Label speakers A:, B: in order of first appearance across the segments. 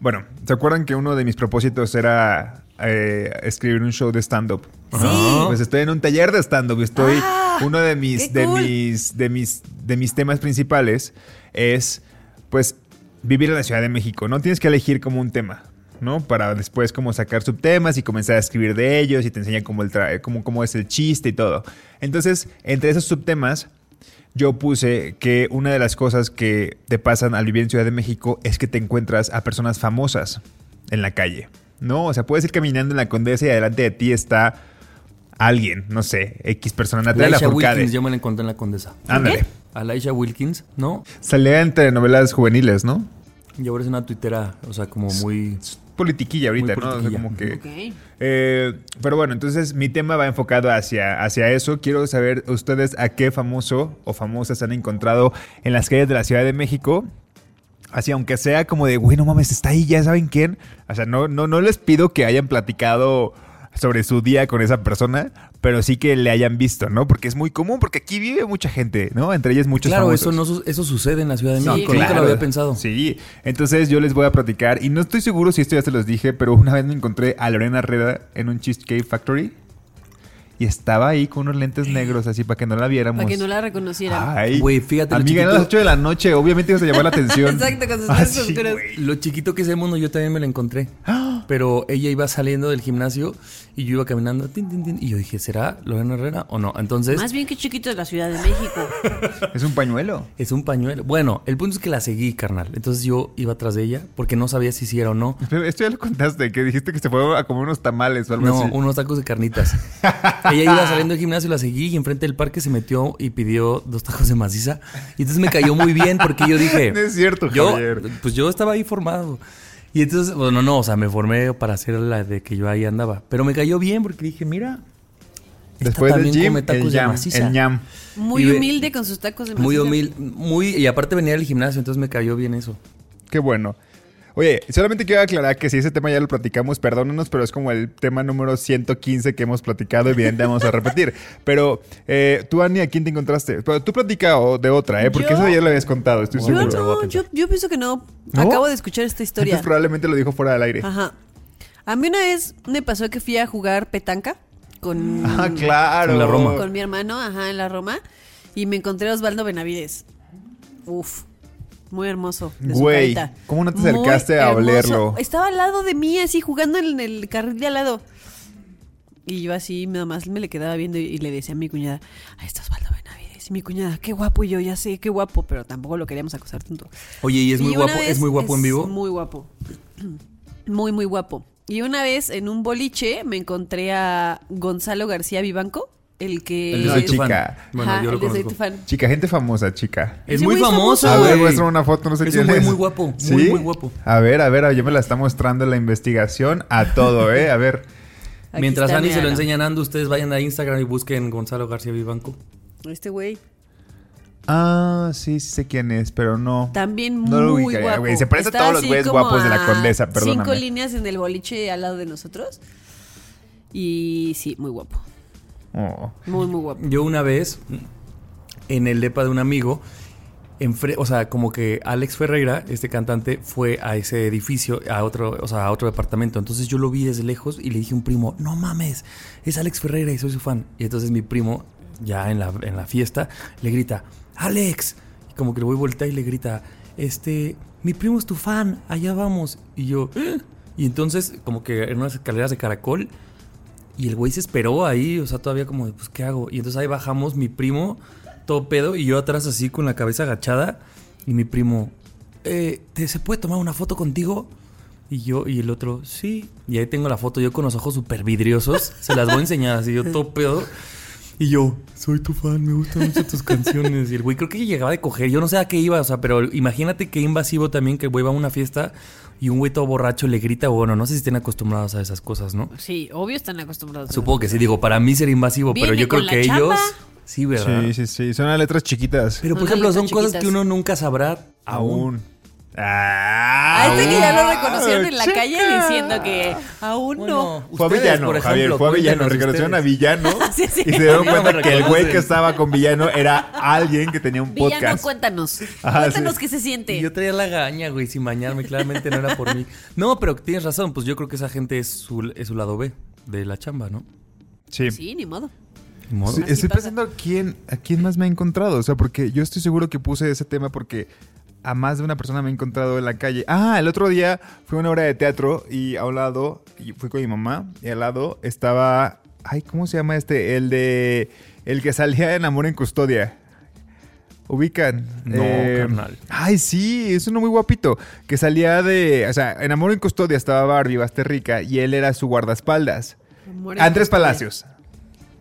A: Bueno, ¿se acuerdan que uno de mis propósitos era eh, escribir un show de stand-up?
B: Sí.
A: Pues estoy en un taller de stand-up. Estoy.
B: Ah,
A: uno de mis, de
B: cool.
A: mis, de mis, de mis temas principales es, pues, vivir en la Ciudad de México. No tienes que elegir como un tema. ¿no? Para después como sacar subtemas y comenzar a escribir de ellos y te enseñan cómo, el tra- cómo, cómo es el chiste y todo. Entonces, entre esos subtemas, yo puse que una de las cosas que te pasan al vivir en Ciudad de México es que te encuentras a personas famosas en la calle, ¿no? O sea, puedes ir caminando en la Condesa y adelante de ti está alguien, no sé, X persona, Natalia
C: Laisha. Wilkins, yo me la encontré en la Condesa.
A: Ándale.
C: A Laisha Wilkins, ¿no?
A: Salía entre novelas juveniles, ¿no?
C: Y ahora es una tuitera, o sea, como muy...
A: Politiquilla ahorita,
C: Muy
A: ¿no? O sea,
C: politiquilla.
A: como que...
B: Ok.
A: Eh, pero bueno, entonces mi tema va enfocado hacia, hacia eso. Quiero saber ustedes a qué famoso o famosas han encontrado en las calles de la Ciudad de México. Así, aunque sea como de, güey, no mames, está ahí, ya saben quién. O sea, no, no, no les pido que hayan platicado sobre su día con esa persona, pero sí que le hayan visto, ¿no? Porque es muy común, porque aquí vive mucha gente, ¿no? Entre ellas muchos
C: claro,
A: famosos.
C: eso, no, su- eso sucede en la Ciudad de
B: Sí,
C: México.
B: claro.
C: Nunca lo había pensado.
A: Sí, entonces yo les voy a platicar y no estoy seguro si esto ya se los dije, pero una vez me encontré a Lorena Reda en un Cheesecake Factory y estaba ahí con unos lentes negros así para que no la viéramos.
B: Para que no la reconocieran.
A: Ay,
C: Güey, fíjate lo
A: Amiga, las 8 de la noche, obviamente ibas a llamar la atención.
B: Exacto, con sus
A: Ah, sí, güey.
C: Lo chiquito que es el mundo, yo también me la encontré. Pero ella iba saliendo del gimnasio y yo iba caminando. tin, tin, tin, y yo dije, ¿será Lorena Herrera o no? Entonces,
B: Más bien que chiquito es la Ciudad de México.
A: Es un pañuelo.
C: es un pañuelo. Bueno, el punto es que la seguí, carnal. Entonces yo iba atrás de ella porque no sabía si sí era o no.
A: Pero esto ya lo contaste, que dijiste que se fue a comer unos tamales o algo
C: No,
A: así.
C: unos tacos de carnitas. ella iba saliendo del gimnasio, la seguí y enfrente del parque se metió y pidió dos tacos de maciza. Y entonces me cayó muy bien porque yo dije...
A: No es cierto,
C: yo,
A: Javier.
C: Pues yo estaba ahí formado. Y entonces, bueno, no, o sea, me formé para hacer la de que yo ahí andaba. Pero me cayó bien porque dije, mira... esta
A: Después del
C: también
A: gym,
C: come
A: el
C: tacos de maciza.
A: el ñam.
B: Muy
C: Y ve-
B: humilde con sus tacos de
C: Muy
B: maciza.
C: humilde, muy... Y aparte venía del gimnasio, entonces me cayó bien eso.
A: Qué bueno. Oye, solamente quiero aclarar que si ese tema ya lo platicamos, perdónanos, pero es como el tema número 115 que hemos platicado, evidentemente vamos a repetir. Pero eh, tú, Ani, ¿a quién te encontraste? Pero tú platica de otra, ¿eh? Porque
B: Yo-
A: eso ya lo habías contado, estoy
B: Yo
A: seguro.
B: no, yo, yo pienso que no.
A: ¿No?
B: Acabo de escuchar esta historia.
A: Entonces probablemente lo dijo fuera del aire.
B: Ajá. A mí una vez me pasó que fui a jugar petanca con,
A: Ah, claro.
C: Con la Roma.
B: con mi hermano, ajá, en la Roma, y me encontré a Osvaldo Benavides. Uf, muy hermoso. de
A: Güey. ¿cómo no te
B: Muy
A: acercaste a
B: hermoso.
A: olerlo?
B: Estaba al lado de mí, así jugando en el carril de al lado. Y yo así, nada más me le quedaba viendo y le decía a mi cuñada, ahí está Osvaldo Benavides. Y mi cuñada, qué guapo. Y yo, ya sé, qué guapo, pero tampoco lo queríamos acosar tanto.
C: Oye, ¿y es muy
B: Y
C: guapo?
B: vez
C: ¿Es muy guapo en
B: es
C: vivo?
B: Muy guapo. Muy, muy guapo. Y una vez en un boliche me encontré a Gonzalo García Vivanco, el que.
C: El de Soy tu fan.
A: chica.
C: Bueno,
B: Ajá,
C: yo lo conozco.
B: tu fan.
A: Chica, gente famosa, chica.
C: Es muy famoso,
B: famoso.
A: A ver, muestra una foto, no sé
C: Es
A: quién
C: un
A: es.
C: muy guapo,
A: ¿Sí?
C: muy, muy guapo.
A: A ver, a ver, a- ya me la está mostrando la investigación a todo, ¿eh? A ver.
B: Aquí
C: Mientras Ani se lo enseña a Nando, ustedes vayan a Instagram y busquen Gonzalo García Vivanco.
B: Este güey.
A: Ah, sí, sí sé quién es, pero no.
B: También
A: No lo
B: muy
A: ubicaría,
B: guapo.
A: güey. Se parece a todos los güeyes guapos de la Condesa,
B: Cinco
A: perdóname.
B: líneas en el boliche al lado de nosotros. Y sí, muy guapo.
A: Oh.
B: Muy, muy guapo.
C: Yo una vez, en el depa de un amigo, enfre- o sea, como que Alex Ferreira, este cantante, fue a ese edificio, a otro, o sea, a otro departamento. Entonces yo lo vi desde lejos y le dije a un primo, no mames, es Alex Ferreira y soy su fan. Y entonces mi primo, ya en la, en la fiesta, le grita, Alex. Y como que le voy a voltear y le grita, este, mi primo es tu fan, allá vamos. Y yo, "¿Eh?". y entonces como que en unas escaleras de caracol, Y el güey se esperó ahí, o sea, todavía como, de, pues, ¿qué hago? Y entonces ahí bajamos mi primo, todo pedo, y yo atrás así con la cabeza agachada. Y mi primo, eh, ¿te, ¿se puede tomar una foto contigo? Y yo, y el otro, sí. Y ahí tengo la foto, yo con los ojos súper vidriosos. se las voy a enseñar así, yo todo pedo. Y yo, soy tu fan, me gustan mucho tus canciones. Y el güey creo que llegaba de coger, yo no sé a qué iba, o sea, pero imagínate qué invasivo también que el güey va a una fiesta y un güey todo borracho le grita, bueno, no sé si estén acostumbrados a esas cosas, ¿no?
B: Sí, obvio están acostumbrados. a
C: Supongo que sí, digo, para mí sería invasivo, pero yo creo
B: con
C: que
B: la
C: ellos... Sí, ¿verdad?
A: Sí, sí, sí. Son las letras chiquitas.
C: Pero por ejemplo, son
B: letras
C: cosas que uno nunca sabrá aún.
A: Aún.
B: A
A: Ah,
B: este que ya lo reconocieron en la
A: chica.
B: calle diciendo que aún no.
C: Bueno,
A: Fue a villano,
C: por
A: Javier, fue a villano. Reconocieron a villano
B: Sí, sí.
A: y se dieron cuenta que el güey que estaba con villano era alguien que tenía un
B: Villano,
A: podcast.
B: cuéntanos.
A: Ajá,
B: cuéntanos
A: sí.
B: qué se siente.
C: Y yo traía la gaña, güey, sin bañarme. Claramente no era por mí. No, pero tienes razón. Pues yo creo que esa gente es su, es su lado B de la chamba, ¿no?
A: Sí.
B: Sí, ni modo.
A: Estoy
B: pasa.
A: pensando a quién, a quién más me he encontrado. O sea, porque yo estoy seguro que puse ese tema porque a más de una persona me he encontrado en la calle. Ah, el otro día fue una obra de teatro y a un lado, y fui con mi mamá, y al lado estaba. Ay, ¿cómo se llama este? El de. El que salía en Amor en Custodia. Ubican. Eh,
C: No, carnal.
A: Ay, sí, es uno muy guapito. Que salía de. O sea, en Amor en Custodia estaba Barbie Basterrica y él era su guardaespaldas.
B: Amor
A: Andrés. Palacios.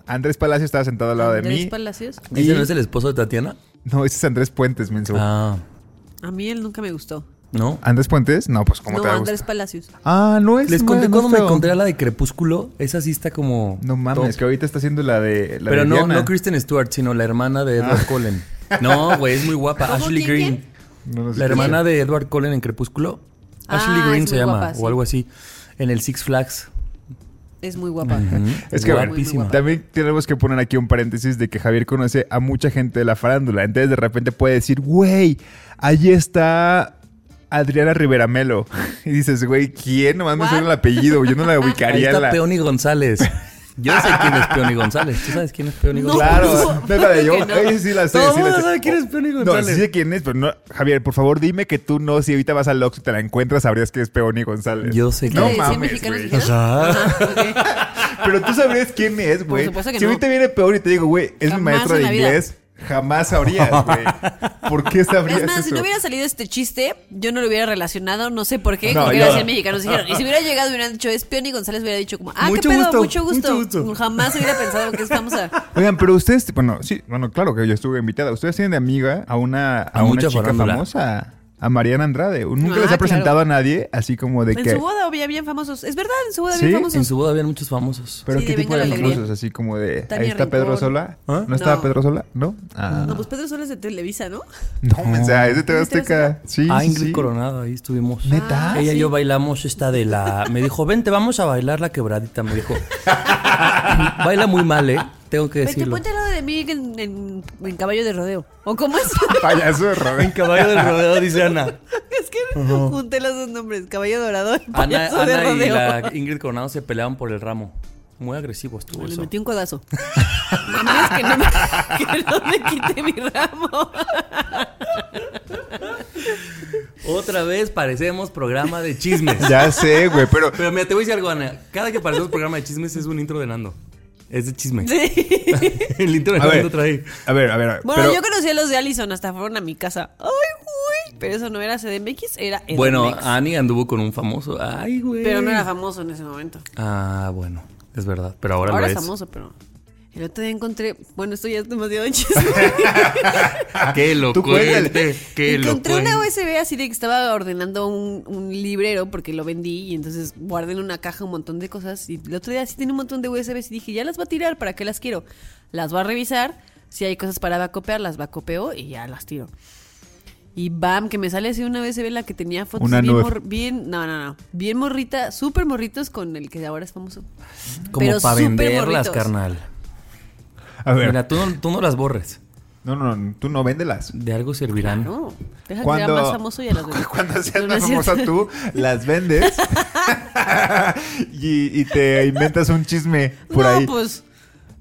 A: Andrés Palacios estaba sentado al lado de
B: Andrés
A: mí.
B: Palacios.
C: ¿Ese no es el esposo de Tatiana?
A: No, ese es Andrés Puentes, menso.
C: Ah,
B: A mí él nunca me gustó.
C: ¿no?
A: ¿Andrés Puentes? No, pues ¿cómo
B: no,
A: te va a
B: Andrés
A: gustar?
B: Palacios.
A: Ah, no es
C: Les conté cuando me encontré a la de Crepúsculo. Esa sí está como.
A: No mames,
C: top.
A: que ahorita está haciendo la de la
C: Pero
A: de
C: no,
A: Diana.
C: no Kristen Stewart, sino la hermana de Edward Cullen. No, güey, es muy guapa. Ashley
B: ¿Quién,
C: Green.
A: No, no sé
C: La hermana de Edward Cullen en Crepúsculo.
B: Ah,
C: Ashley
B: es
C: Green se llama,
B: guapa, sí.
C: o algo así. En el Six Flags.
B: Es muy guapa.
A: Es que bueno,
C: guapísima.
A: también tenemos que poner aquí un paréntesis de que Javier conoce a mucha gente de la farándula. Entonces de repente puede decir, güey, ahí está Adriana Rivera Melo. Y dices, güey, ¿quién? Nomás me
B: What?
A: suena el apellido. Yo no la
C: Ahí
A: ubicaría en
C: está
A: la...
C: Peony González. Yo sé quién es Peony González. ¿Tú sabes quién es Peony
B: No.
C: González?
A: Claro, no es la de yo.
B: que no.
A: Ella sí la sé.
C: Todo
A: sí la
C: mundo
A: sé.
C: sabe quién es Peony
A: No,
C: González.
A: sí sé quién es, pero no. Javier, por favor, dime que tú no, si ahorita vas al Oxxo y te la encuentras, sabrías que es Peony González.
C: Yo sé
A: No
B: ¿Qué? ¿Cien
A: mames, güey.
C: Ajá,
B: ok.
A: Pero tú sabrías quién es, güey.
B: que
A: Si
B: no.
A: ahorita viene peor y te digo, güey, es mi
B: Jamás
A: maestra
B: en
A: de
B: vida.
A: Jamás sabrías, güey. ¿Por qué sabrías
B: Es más,
A: eso?
B: si no hubiera salido este chiste, yo no lo hubiera relacionado, no sé por qué,
A: No,
B: con que a ser mexicanos dijeron. Y si hubiera llegado y hubieran dicho, es Peony González, hubiera dicho como, ah,
C: Mucho
B: qué pedo,
C: gusto,
B: mucho gusto.
C: mucho gusto.
B: Jamás hubiera pensado que es famosa.
A: Oigan, pero ustedes, bueno, sí, bueno, claro que yo estuve invitada. Ustedes tienen de amiga a una, a
C: A
A: una chica
C: farándula.
A: famosa, a Mariana Andrade. Nunca
B: Ah,
A: les ha
B: claro.
A: presentado a nadie, así como de
B: En
A: que.
B: su boda había bien famosos. Es verdad, en su boda
A: ¿Sí?
B: había famosos.
C: En su boda habían muchos famosos.
A: Pero
B: Sí,
A: qué
B: de
A: tipo de famosos, así como de.
B: Tania
A: ahí está Pedro. Sola.
C: ¿Ah?
A: ¿No estaba
B: No.
A: Pedro Sola? ¿No? Ah.
B: No, pues Pedro Sola es de Televisa, ¿no?
A: No, o sea, es de TV
B: ¿Es de TV
A: Azteca. Sí,
C: ah,
A: sí,
C: Ingrid
A: sí.
C: Coronado, ahí estuvimos.
A: ¿Neta?
B: Ah,
C: Ella y
B: sí.
C: yo bailamos esta de la... Me dijo, vente, vamos a bailar la quebradita, me dijo. Baila muy mal, ¿eh? Tengo que
B: Vete,
C: decirlo.
B: ponte al lado de mí en, en- en caballo de rodeo. ¿O cómo es?
A: Payaso de
C: En
A: Robin.
C: caballo del rodeo, dice Ana.
B: es que junté los dos nombres, caballo dorado y
C: Ana,
B: payaso de
C: Ana y
B: rodeo.
C: la Ingrid Coronado se peleaban por el ramo. Muy agresivo estuvo
B: Le
C: eso.
B: metí un codazo. Mamá, es que no me, que no me quite mi ramo.
C: Otra vez parecemos programa de chismes.
A: Ya sé, güey, pero.
C: Pero mira, te voy a decir algo, Ana. Cada que parecemos programa de chismes es un intro de Nando. Es de chisme.
B: Sí.
C: El intro de
A: A ver, a ver, a ver.
B: Bueno,
A: pero-
B: yo conocí a los de Allison, hasta fueron a mi casa. Ay, güey. Pero eso no era CDMX, era Edomex.
C: Bueno, Ani anduvo con un famoso. Ay, güey.
B: Pero no era famoso en ese momento.
C: Ah, bueno. Es verdad. Pero ahora,
B: Ahora
C: lo
B: es
C: es.
B: famoso, pero... El otro día encontré... Bueno, esto ya es demasiado chisme.
C: Que lo
A: Tú cuéntale.
C: cuente. Que lo
B: Encontré una
C: cuente.
B: USB así de que estaba ordenando un, un librero porque lo vendí y entonces guardé en una caja un montón de cosas y el otro día sí tenía un montón de USBs y dije, ya las voy a tirar, ¿para qué las quiero? Las voy a revisar, si hay cosas para bacopear, las bacopeo y ya las tiro. Y bam, que me sale así una USB en la que tenía fotos
A: Una
B: bien, mor- bien, no, no, no, bien morrita, súper morritos con el que ahora es famoso.
C: Como
B: pero
C: para venderlas,
B: morritos.
C: carnal.
A: A ver.
C: Mira, tú no, tú no las borres.
A: No, no, no, tú no véndelas.
C: De algo servirán.
B: No, deja que
A: Cuando,
B: sea más famoso y a las
A: cuando seas
B: No,
A: más famosa tú, las vendes y, y te inventas un chisme por
B: no,
A: ahí.
B: pues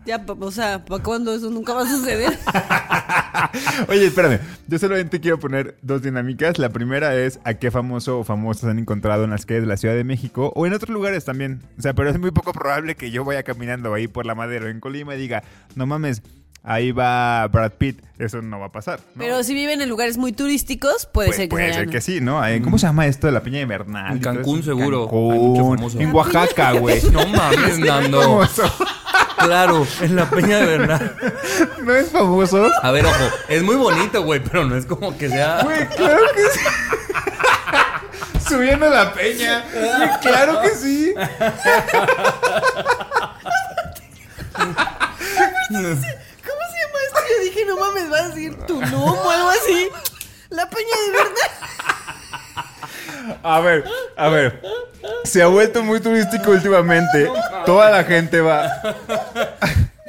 B: Ya, o sea, ¿para cuándo eso nunca va a suceder?
A: Oye, espérame. Yo solamente quiero poner dos dinámicas. La primera es a qué famoso o famosas han encontrado en las calles de la Ciudad de México o en otros lugares también. O sea, pero es muy poco probable que yo vaya caminando ahí por la madera en Colima y diga, no mames, ahí va Brad Pitt. Eso no va a pasar. ¿no?
B: Pero si viven en lugares muy turísticos, puede,
A: Puede,
B: ser que
A: puede ser que sí, ¿no? Ahí- ¿Cómo se llama esto de la Peña de Bernal?
C: En Cancún, seguro.
A: Cancún.
C: Hay mucho famoso.
A: En Oaxaca, güey.
C: No mames, Nando. Claro, en la Peña de Bernal.
A: ¿No es famoso?
C: A ver, ojo, es muy bonito, güey, pero no es como que sea.
A: Güey, claro que sí. Subiendo la peña. Güey, claro que sí.
B: Yo dije, no mames, va a decir tu no o algo así. La peña de verdad.
A: A ver, a ver. Se ha vuelto muy turístico últimamente. Toda la gente va.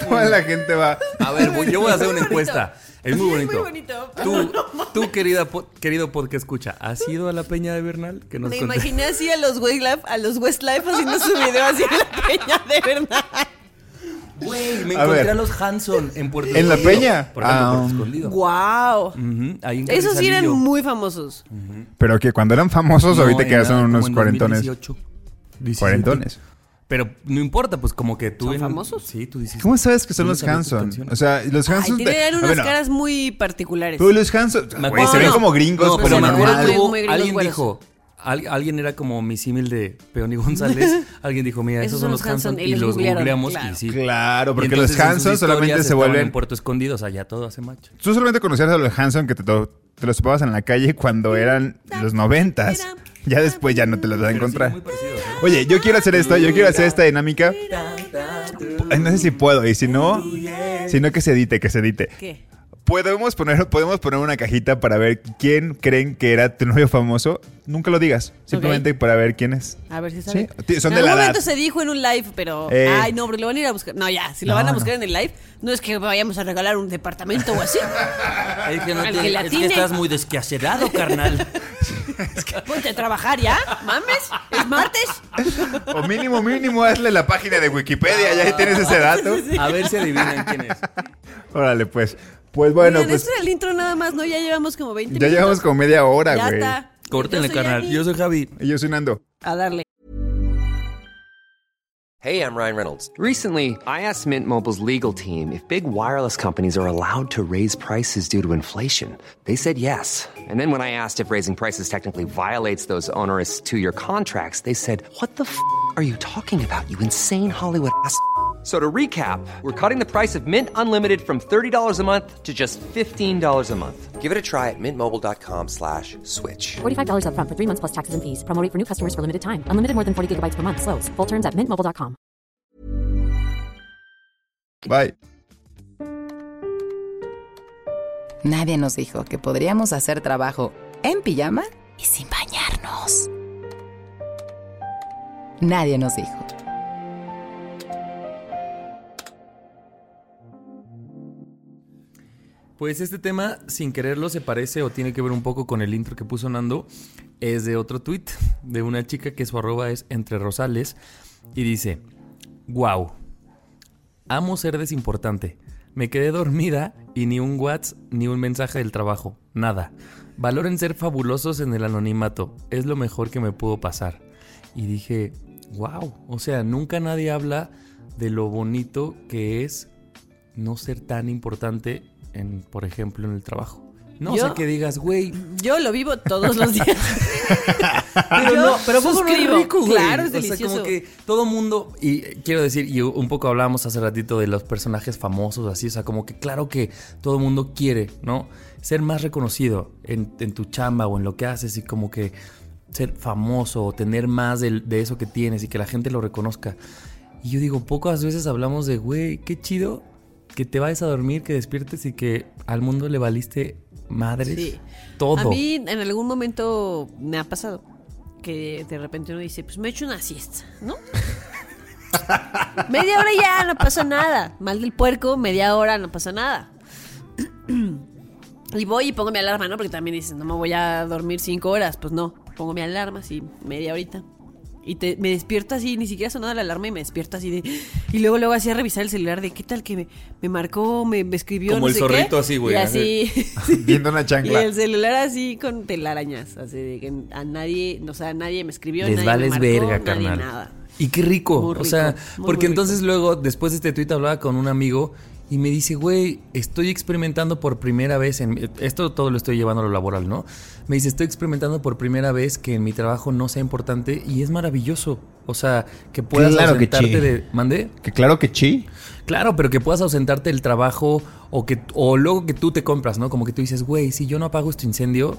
A: Toda la gente va.
C: A ver, voy- yo voy a hacer una encuesta. Es muy
B: Sí,
C: bonito.
B: muy bonito.
C: Tú, tú querida, po- querido podcast escucha, ¿has ido a la Peña de Bernal? Que nos
B: Me
C: conté-
B: imaginé así a los Westlife, a los Westlife haciendo su video así en la peña de verdad.
C: Güey, me
A: A
C: encontré
A: ver.
C: a los Hanson en Puerto
A: ¿En la
C: Escondido.
A: Peña?
C: Por ejemplo,
A: Ah, um,
C: Escondido.
B: Wow.
C: Ahí en
B: Esos sí eran muy famosos.
A: Pero que cuando eran famosos,
C: No,
A: ahorita
C: en
A: que ya
C: la-
A: son unos
C: en
A: cuarentones.
C: 2018, 17.
A: Cuarentones.
C: Pero no importa, pues como que tú.
B: ¿Son
C: en-
B: famosos?
C: Sí, tú dices.
A: ¿Cómo sabes que son
C: Tú
A: los Hanson? O sea, los Hanson.
B: tenían
A: ah,
B: unas
A: bueno,
B: caras muy particulares.
A: Pero los Hanson. Güey, se ven
B: no.
A: como gringos,
C: No,
A: pero
C: pero me acuerdo
A: normal.
C: alguien
B: güeros.
C: dijo, al- alguien era como mi símil de Peón y González. alguien dijo, mira, esos, son los Hanson. Y los googleamos
B: claro.
C: y sí.
A: Claro, porque
C: entonces
A: los Hanson solamente se
C: estaban
A: vuelven.
C: en Puerto Escondido, o sea, ya todo hace macho.
A: Tú solamente conocías a los Hanson que te, los topabas en la calle cuando eran los noventas. Ya después ya no te los vas a encontrar.
C: ¿eh?
A: Oye, yo quiero hacer esto, yo quiero hacer esta dinámica. Ay, No sé si puedo, y si no, si no que se edite, que se edite.
B: ¿Qué?
A: Podemos poner, podemos poner una cajita para ver quién creen que era tu novio famoso. Nunca lo digas, simplemente para ver quién es.
B: A ver si
A: Sí,
B: sabe.
A: ti- son
B: en
A: de la
B: algún
A: edad.
B: momento se dijo en un live, pero.
A: Eh.
B: Ay, no, pero lo van a ir a buscar. No, ya, si lo
A: No,
B: van a
A: no.
B: buscar en el live, no es que vayamos a regalar un departamento o así.
C: Es que, no
B: Al
C: te-
B: que le
C: es que estás muy desquacerado, carnal.
B: Ponte a trabajar ya, mames. Es martes.
A: O mínimo, mínimo, hazle la página de Wikipedia, ya ahí tienes ese dato.
C: A ver si adivinan quién es.
A: Órale, pues. Pues bueno,
B: Miren,
A: pues
B: esto era el intro nada más, ¿no? Ya llevamos como 20
A: ya
B: minutos.
A: llevamos como media hora,
B: Ya
A: güey.
B: está.
C: Córtenle.
B: Ani.
C: Yo soy Javi.
A: Y yo soy Nando.
B: A darle.
D: Hey, I'm Ryan Reynolds. Recently, I asked Mint Mobile's legal team if big wireless companies are allowed to raise prices due to inflation. They said yes. And then when I asked if raising prices technically violates those onerous two year contracts, they said, What the f are you talking about, you insane Hollywood ass? F- So to recap, we're cutting the price of Mint Unlimited from $30 a month to just $15 a month. Give it a try at mintmobile.com slash switch.
E: $45 upfront for three months plus taxes and fees. Promo rate for new customers for limited time. Unlimited more than 40 gigabytes per month. Slows. Full terms at mintmobile.com.
A: Bye.
F: Nadie nos dijo que podríamos hacer trabajo en pijama y sin bañarnos. Nadie nos dijo.
C: Pues este tema, sin quererlo, se parece o tiene que ver un poco con el intro que puso Nando. Es de otro tweet de una chica que su arroba es entre rosales y dice: Wow, amo ser desimportante. Me quedé dormida y ni un WhatsApp ni un mensaje del trabajo. Nada. Valoren ser fabulosos en el anonimato. Es lo mejor que me pudo pasar. Y dije: Wow, o sea, nunca nadie habla de lo bonito que es no ser tan importante en, por ejemplo, en el trabajo. No
B: ¿Yo?
C: sé que digas, güey.
B: Yo lo vivo todos los días.
C: Pero
B: Yo
C: no, pero poco no es
B: suscribo.
C: rico, güey.
B: Claro, es
C: O sea,
B: delicioso.
C: como que todo mundo, y quiero decir, y un poco hablábamos hace ratito de los personajes famosos, así, o sea, como que claro que todo mundo quiere, ¿no? Ser más reconocido en, en tu chamba o en lo que haces y como que ser famoso o tener más del- de, eso que tienes y que la gente lo reconozca. Y yo digo, pocas veces hablamos de, güey, qué chido que te vayas a dormir, que despiertes y que al mundo le valiste madres
B: Sí.
C: todo.
B: A mí en algún momento me ha pasado que de repente uno dice, pues me echo una siesta, ¿no? media hora ya, no pasa nada. Mal del puerco, media hora, no pasa nada. y voy y pongo mi alarma, ¿no? Porque también dices, no me voy a dormir cinco horas. Pues no, pongo mi alarma, así, media horita. Y te, me despierto así, ni siquiera sonaba la alarma y me despierto así de... Y luego luego así a revisar el celular de qué tal que me, me marcó, me, me escribió,
C: Como
B: no
C: el
B: sé
C: zorrito
B: qué.
C: así, güey,
B: Y así...
A: Viendo una
B: y
A: chancla.
B: el celular así con telarañas, así de que a nadie, o sea, nadie me escribió,
C: Les
B: nadie
C: vales
B: me marcó,
C: verga,
B: nadie
C: carnal.
B: nada.
C: Y qué rico.
B: Muy
C: O sea,
B: muy,
C: porque
B: muy
C: entonces luego, después de este tweet, hablaba con un amigo y me dice, güey, estoy experimentando por primera vez en. Esto todo lo estoy llevando a lo laboral, ¿no? Me dice, estoy experimentando por primera vez que en mi trabajo no sea importante y es maravilloso. O sea, que puedas
A: Claro que
C: ausentarte
A: sí.
C: de. ¿Mandé?
A: Que claro que chi.
C: Claro, pero que puedas ausentarte del trabajo o que o luego que tú te compras, ¿no? Como que tú dices, güey, si yo no apago este incendio,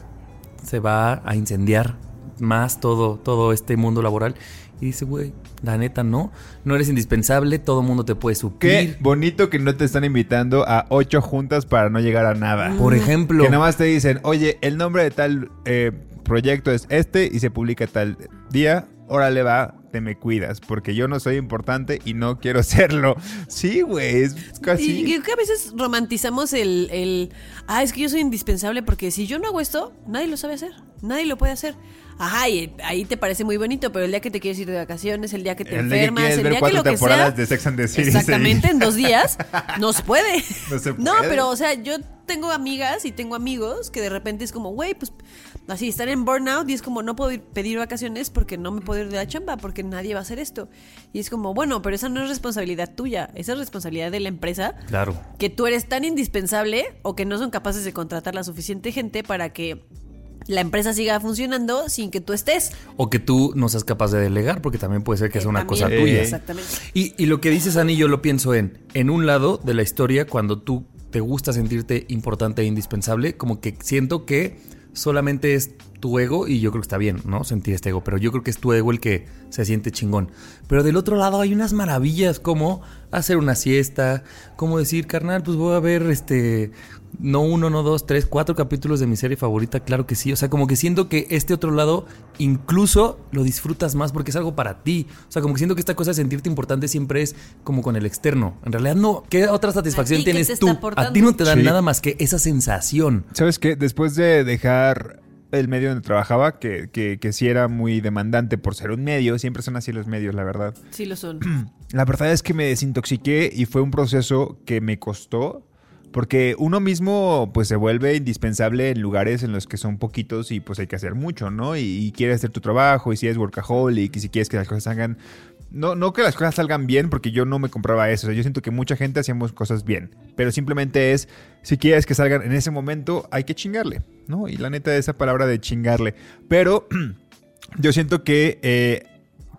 C: se va a incendiar más todo, todo este mundo laboral. Y dice, güey, la neta no, no eres indispensable, todo mundo te puede
A: Qué
C: suplir.
A: bonito que no te están invitando a ocho juntas para no llegar a nada.
C: Por ejemplo,
A: Que nada más te dicen, oye, el nombre de tal eh, proyecto es este y se publica tal día. Órale va, te me cuidas, porque yo no soy importante y no quiero serlo. Sí, güey, es casi...
B: Y creo que a veces romantizamos el, el, ah, es que yo soy indispensable porque si yo no hago esto, nadie lo sabe hacer, nadie lo puede hacer. Ajá, y ahí te parece muy bonito, pero el día que te quieres ir de vacaciones, el día que te
A: El día que
B: enfermas, el
A: ver
B: día que lo que sea.
A: de Sex and the City
B: Exactamente, en dos días. No se puede.
A: No se
B: No,
A: puede.
B: pero, o sea, yo tengo amigas y tengo amigos que de repente es como, güey, pues así están en burnout y es como, no puedo ir, pedir vacaciones porque no me puedo ir de la chamba porque nadie va a hacer esto. Y es como, bueno, pero esa no es responsabilidad tuya, esa es responsabilidad de la empresa
C: claro.
B: que tú eres tan indispensable o que no son capaces de contratar la suficiente gente para que la empresa siga funcionando sin que tú estés.
C: O que tú no seas capaz de delegar, porque también puede ser que
B: Eh,
C: sea una
B: también,
C: cosa
A: Eh,
C: tuya.
B: Exactamente.
C: Y, y lo que dices, Ani, yo lo pienso en, en un lado de la historia, cuando tú te gusta sentirte importante e indispensable, como que siento que solamente es tu ego, y yo creo que está bien, ¿no? Sentir este ego, pero yo creo que es tu ego el que se siente chingón. Pero del otro lado hay unas maravillas como hacer una siesta, como decir, carnal, pues voy a ver este... No uno, no dos, tres, cuatro capítulos de mi serie favorita, claro que sí. O sea, como que siento que este otro lado incluso lo disfrutas más porque es algo para ti. O sea, como que siento que esta cosa de sentirte importante siempre es como con el externo. En realidad no. ¿Qué otra satisfacción
B: ¿A ti qué
C: tienes tú? A ti no te dan
A: Sí.
C: nada más que esa sensación.
A: ¿Sabes qué? Después de dejar el medio donde trabajaba, que, que, que sí era muy demandante por ser un medio, siempre son así los medios, la verdad.
B: Sí lo son.
A: La verdad es que me desintoxiqué y fue un proceso que me costó. Porque uno mismo pues se vuelve indispensable en lugares en los que son poquitos y pues hay que hacer mucho, ¿no? Y, y quieres hacer tu trabajo y si eres workaholic y si quieres que las cosas salgan... No, no que las cosas salgan bien porque yo no me compraba eso. Yo siento que mucha gente hacíamos cosas bien. Pero simplemente es, si quieres que salgan en ese momento, hay que chingarle, ¿no? Y la neta esa palabra de chingarle. Pero yo siento que, eh,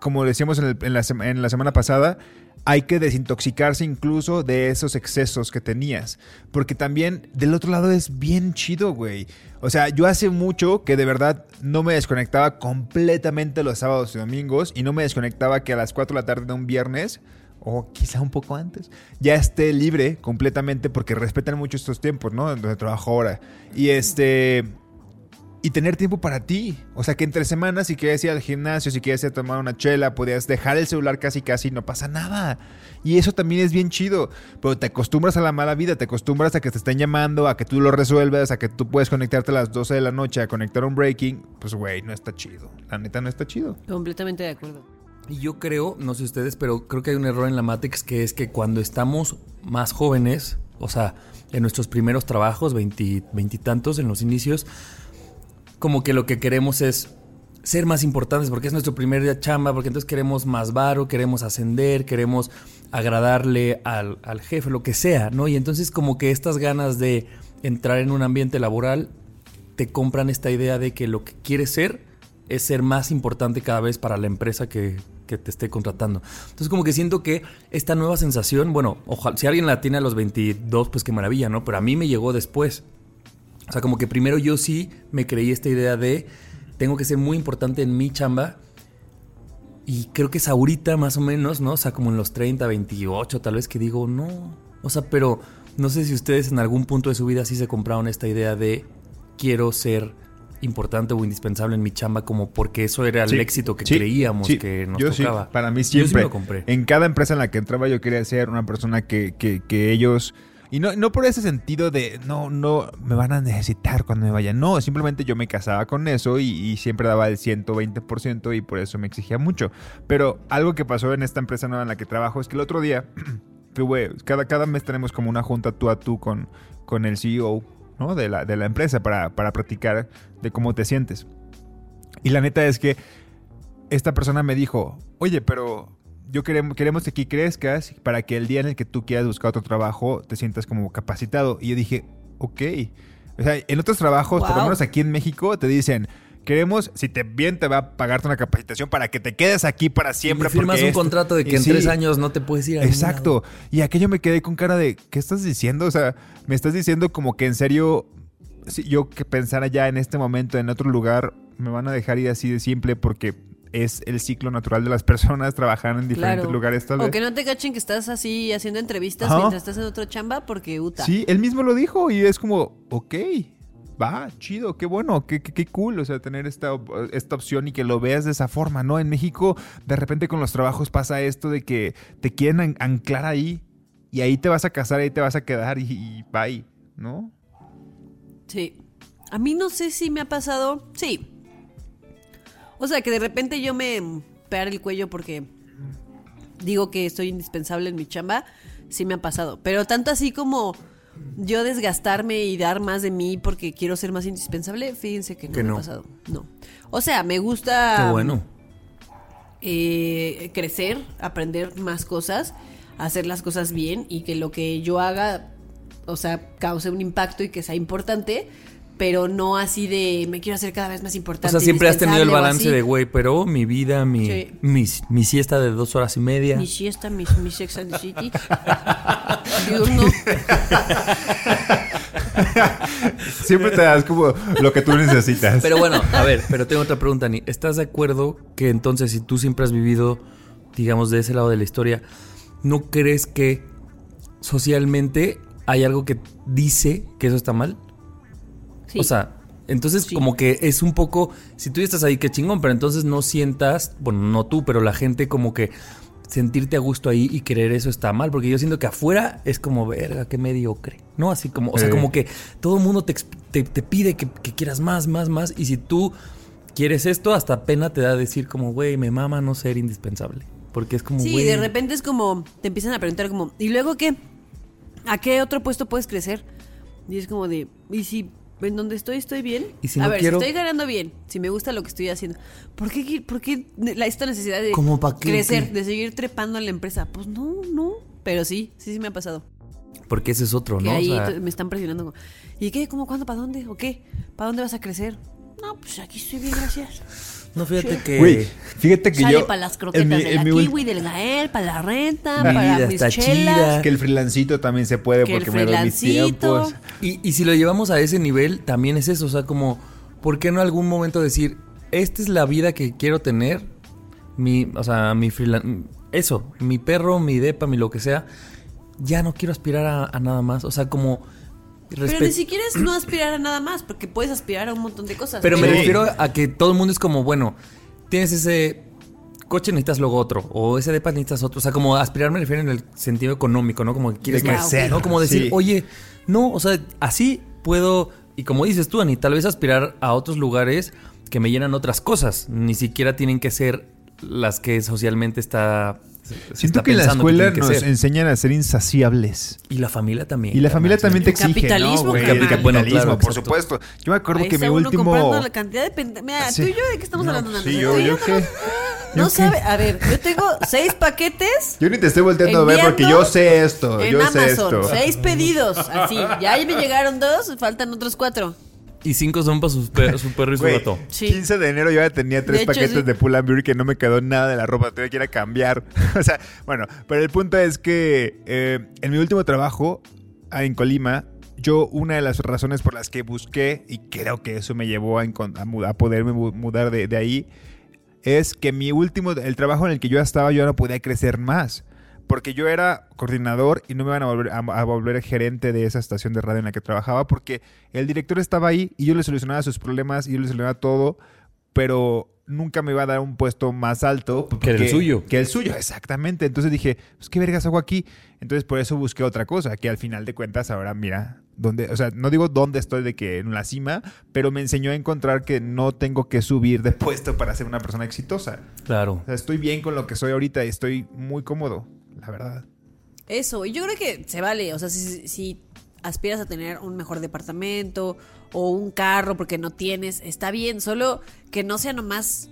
A: como decíamos en la semana pasada, hay que desintoxicarse incluso de esos excesos que tenías. Porque también del otro lado es bien chido, güey. O sea, yo hace mucho que de verdad no me desconectaba completamente los sábados y domingos y no me desconectaba que a las 4 de la tarde de un viernes o quizá un poco antes, ya esté libre completamente porque respetan mucho estos tiempos, ¿no? Donde trabajo ahora. Y este y tener tiempo para ti. O sea, que entre semanas, si quieres ir al gimnasio, si quieres ir a tomar una chela, podías dejar el celular casi casi, no pasa nada. Y eso también es bien chido. Pero te acostumbras a la mala vida, te acostumbras a que te estén llamando, a que tú lo resuelvas, a que tú puedes conectarte a las 12 de la noche a conectar un breaking. Pues, güey, no está chido. La neta no está chido.
B: Completamente de acuerdo.
C: Y yo creo, no sé ustedes, pero creo que hay un error en la Matrix que es que cuando estamos más jóvenes, o sea, en nuestros primeros trabajos, veinti- veintitantos, en los inicios, como que lo que queremos es ser más importantes porque es nuestro primer día chamba, porque entonces queremos más varo, queremos ascender, queremos agradarle al, al jefe, lo que sea, ¿no? Y entonces como que estas ganas de entrar en un ambiente laboral te compran esta idea de que lo que quieres ser es ser más importante cada vez para la empresa que, que te esté contratando. Entonces como que siento que esta nueva sensación, bueno, ojalá, si alguien la tiene a los 22, pues qué maravilla, ¿no? Pero a mí me llegó después. O sea, como que primero yo sí me creí esta idea de tengo que ser muy importante en mi chamba. Y creo que es ahorita más o menos, ¿no? O sea, como en los 30, 28, tal vez que digo, no. O sea, pero no sé si ustedes en algún punto de su vida sí se compraron esta idea de quiero ser importante o indispensable en mi chamba, como porque eso era el
A: Sí,
C: éxito que
A: sí,
C: creíamos
A: sí.
C: que nos
A: yo
C: tocaba.
A: Sí, para mí
C: Yo sí
A: siempre.
C: me lo compré.
A: En cada empresa en la que entraba yo quería ser una persona que, que, que ellos Y no, no por ese sentido de, no, no, me van a necesitar cuando me vaya. No, simplemente yo me casaba con eso y, y siempre daba el 120% y por eso me exigía mucho. Pero algo que pasó en esta empresa nueva en la que trabajo es que el otro día, tuve, cada, cada mes tenemos como una junta tú a tú con, con el CEO ¿no? de, la, de la empresa para, para platicar de cómo te sientes. Y la neta es que esta persona me dijo, oye, pero yo queremos, queremos que aquí crezcas para que el día en el que tú quieras buscar otro trabajo te sientas como capacitado. Y yo dije, ok. O sea, en otros trabajos, por lo menos aquí en México, te dicen, queremos, si te bien te va a pagarte una capacitación para que te quedes aquí para siempre.
C: Y firmas un
A: esto-
C: contrato de que en
A: sí.
C: tres años no te puedes ir a
A: Exacto. Y aquello me quedé con cara de, ¿qué estás diciendo? O sea, me estás diciendo como que en serio, si yo que pensara ya en este momento en otro lugar, me van a dejar ir así de simple porque es el ciclo natural de las personas trabajar en diferentes
B: Claro.
A: lugares tal
B: O
A: vez.
B: que no te cachen que estás así haciendo entrevistas mientras estás en otro chamba porque uta.
A: Sí, él mismo lo dijo y es como, ok, va, chido, qué bueno, qué, qué, qué cool, o sea, tener esta, esta opción y que lo veas de esa forma, ¿no? En México, de repente con los trabajos pasa esto de que te quieren an- anclar ahí y ahí te vas a casar, ahí te vas a quedar y, y bye, ¿no?
B: Sí. A mí no sé si me ha pasado. Sí. O sea, que de repente yo me pegar el cuello porque digo que estoy indispensable en mi chamba. Sí me ha pasado. Pero tanto así como yo desgastarme y dar más de mí porque quiero ser más indispensable, fíjense que no
C: Que
B: me
C: no.
B: ha pasado. No. O sea, me gusta
C: Qué bueno.
B: eh, crecer, aprender más cosas, hacer las cosas bien y que lo que yo haga, o sea, cause un impacto y que sea importante, pero no así de me quiero hacer cada vez más
C: O
B: importante.
C: sea, siempre has tenido el
B: o
C: balance de, güey, pero mi vida, mi,
B: Sí.
C: mi, mi siesta de dos horas y media.
B: Mi siesta, mi, mi Sex and the City. Diurno.
A: Siempre te das como lo que tú necesitas.
C: Pero bueno, a ver, pero tengo otra pregunta, Ani. ¿Estás de acuerdo que entonces si tú siempre has vivido, digamos, de ese lado de la historia, ¿no crees que socialmente hay algo que dice que eso está mal?
B: Sí.
C: O sea, entonces
B: Sí.
C: como que es un poco, si tú ya estás ahí, qué chingón, pero entonces no sientas, bueno, no tú, pero la gente como que sentirte a gusto ahí y querer eso está mal, porque yo siento que afuera es como, verga, qué mediocre, ¿no? Así como, o sea,
A: Eh.
C: como que todo el mundo te, te, te pide que, que quieras más, más, más, y si tú quieres esto, hasta pena te da decir como, güey, me mama no ser indispensable, porque es como,
B: Sí,
C: güey,
B: de repente es como, te empiezan a preguntar como, ¿y luego qué? ¿A qué otro puesto puedes crecer? Y es como de, ¿y si en donde estoy estoy bien?
C: Y si
B: a
C: no
B: ver,
C: quiero-
B: si estoy ganando bien, si me gusta lo que estoy haciendo, ¿por qué, qui- por qué la, esta necesidad de
C: ¿Cómo pa' qué,
B: crecer,
C: qué?
B: de seguir trepando en la empresa? Pues no, no. Pero sí, sí, sí me ha pasado.
C: porque ese es otro,
B: Que
C: ¿no? O
B: ahí
C: sea,
B: me están presionando. ¿Y qué? ¿Cómo? ¿Cuándo? ¿Para dónde? ¿O qué? ¿Para dónde vas a crecer? No, pues aquí estoy bien, gracias.
C: No, fíjate que...
A: Güey, fíjate que
B: Sale
A: yo...
B: para las
A: en
B: croquetas
A: mi-
B: de
A: en
B: la kiwi, del gael, para la renta,
C: Mi
B: para
C: vida
B: mis
C: está
B: chelas.
C: chida.
A: Que el freelancito también se puede
B: Que
A: porque me doy mis tiempos.
C: Y, y si lo llevamos a ese nivel, también es eso. O sea, como, ¿por qué no algún momento decir, esta es la vida que quiero tener? Mi, o sea, mi freelan- Eso, mi perro, mi depa, mi lo que sea. Ya no quiero aspirar a, a nada más. O sea, como.
B: Pero ni siquiera es no aspirar a nada más, porque puedes aspirar a un montón de cosas.
C: Pero me
A: Sí.
C: refiero a que todo el mundo es como, bueno, tienes ese coche, necesitas luego otro. O ese depa necesitas otro. O sea, como aspirar me refiero en el sentido económico, ¿no? Como que quieres
A: crecer,
C: ¿no? Como decir,
A: sí.
C: oye, no, o sea, así puedo. Y como dices tú, Ani, tal vez aspirar a otros lugares que me llenan otras cosas. Ni siquiera tienen que ser las que socialmente está.
A: Siento que en la escuela
C: que
A: nos
C: ser.
A: enseñan a ser insaciables.
C: Y la familia también.
A: Y la familia también te exige,
B: capitalismo,
A: ¿no, güey?
B: carnal.
A: El capitalismo,
C: Bueno, claro,
A: por
C: exacto.
A: supuesto. Yo me acuerdo
B: Ahí
A: que mi último...
B: comprando la cantidad de pende- Mira,
A: Sí.
B: tú y yo de qué estamos
A: No,
B: hablando
A: sí, yo- yo
B: no-
A: qué.
B: No
A: ¿Yo qué?
B: sabe, a ver, yo tengo seis paquetes
A: Yo ni te estoy volteando a ver porque yo sé esto.
B: en
A: Yo sé
B: Amazon,
A: esto.
B: seis pedidos, así. Ya me llegaron dos, faltan otros cuatro.
C: Y cinco son para sus per- su perro y su
A: Güey,
C: gato.
B: Sí.
A: 15 de enero yo ya tenía tres
B: De hecho,
A: paquetes
B: sí.
A: de Pull and Bear que no me quedó nada de la ropa. Tuve que ir a cambiar. o sea, bueno, pero el punto es que eh, en mi último trabajo ah, en Colima, yo una de las razones por las que busqué, y creo que eso me llevó a, poderme mu- mudar de, de ahí, es que mi último, el trabajo en el que yo estaba, yo no podía crecer más. Porque yo era coordinador y no me iban a volver, a, a volver gerente de esa estación de radio en la que trabajaba porque el director estaba ahí y yo le solucionaba sus problemas y yo le solucionaba todo pero nunca me iba a dar un puesto más alto.
C: Que el suyo.
A: Que el suyo, exactamente. Entonces dije, pues qué vergas hago aquí. Entonces por eso busqué otra cosa, que al final de cuentas ahora mira, dónde, o sea, no digo dónde estoy de que en la cima, pero me enseñó a encontrar que no tengo que subir de puesto para ser una persona exitosa.
C: Claro.
A: O sea, estoy bien con lo que soy ahorita y estoy muy cómodo, la verdad.
B: Eso, y yo creo que se vale, o sea, si, aspiras a tener un mejor departamento o un carro porque no tienes, está bien, solo que no sea nomás...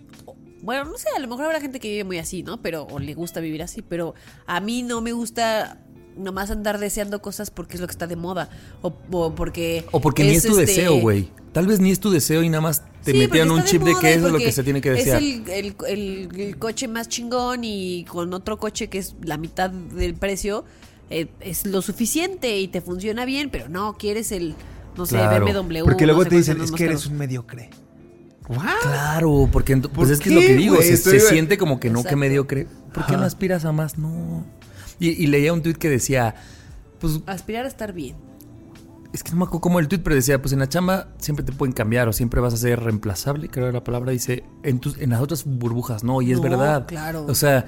B: Bueno, no sé, a lo mejor habrá gente que vive muy así, ¿no? Pero, o le gusta vivir así, pero a mí no me gusta nomás andar deseando cosas porque es lo que está de moda. O, o porque.
C: O porque ni es tu
B: este-
C: deseo, güey. Tal vez ni es tu deseo y nada más te
B: Sí, porque
C: un chip de que eso es lo que se tiene que desear.
B: Es el, el- el- el coche más chingón y con otro coche que es la mitad del precio eh, es lo suficiente y te funciona bien, pero no, quieres el, no sé,
C: Claro.
B: BMW.
A: Porque luego te dicen, es que eres
B: caros".
A: un mediocre.
C: Claro, porque pues
A: ¿Por
C: es que es lo que digo, se, siente como que no, que mediocre. ¿Por qué no aspiras a más? No. Y, y leía un tuit que decía, pues
B: Aspirar a estar bien.
C: es que no me acuerdo cómo el tuit, pero decía, pues en la chamba siempre te pueden cambiar o siempre vas a ser reemplazable, creo que la palabra dice, en, tus, en las otras burbujas, no, y es
B: No,
C: verdad.
B: claro.
C: O sea,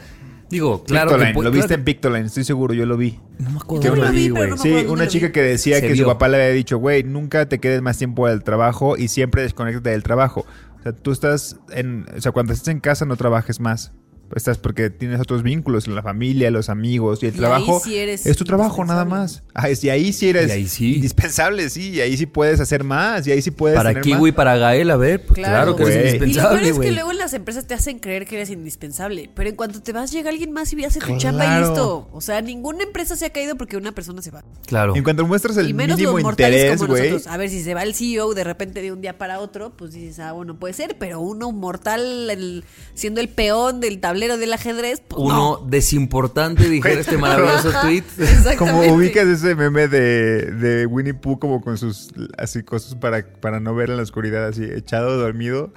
C: digo, claro
A: Pictoline,
C: que pu-
A: lo
C: claro
A: viste
C: que-
A: en Pictoline, estoy seguro, yo lo vi.
C: No me acuerdo lo vi, güey.
A: Sí, una chica
B: vi.
A: que decía
C: Se
A: que su papá le había dicho, güey, nunca te quedes más tiempo del trabajo y siempre desconéctate del trabajo. O sea, tú estás en, o sea, cuando estás en casa no trabajes más. Estás porque tienes otros vínculos, la familia, los amigos y el
B: Y
A: trabajo
B: ahí sí eres
A: es tu trabajo nada
B: indispensable.
A: más. Ah, es- y ahí sí eres
C: Y ahí sí.
A: indispensable, sí, y ahí sí puedes hacer más, y ahí sí puedes
C: Para
A: tener
C: Kiwi y
A: más.
C: para Gael, a ver, pues claro,
B: Claro,
C: que eres
A: güey.
B: Y lo peor
C: indispensable,
B: es que luego en las empresas te hacen creer que eres indispensable. Pero en cuanto te vas, llega alguien más y hace tu
A: Claro.
B: chamba y listo. O sea, ninguna empresa se ha caído porque una persona se va.
C: Claro.
A: En cuanto muestras el
B: y menos
A: mínimo
B: los mortales
A: interés,
B: como
A: güey.
B: nosotros. A ver, si se va el CEO de repente de un día para otro, pues dices, ah, bueno, puede ser. Pero uno mortal, el- siendo el peón del tablero del ajedrez, pues
C: Uno
B: no.
C: desimportante, dijera este maravilloso tweet.
A: Como ubicas ese meme de, de Winnie Pooh como con sus así cosas para, para no ver en la oscuridad, así echado dormido.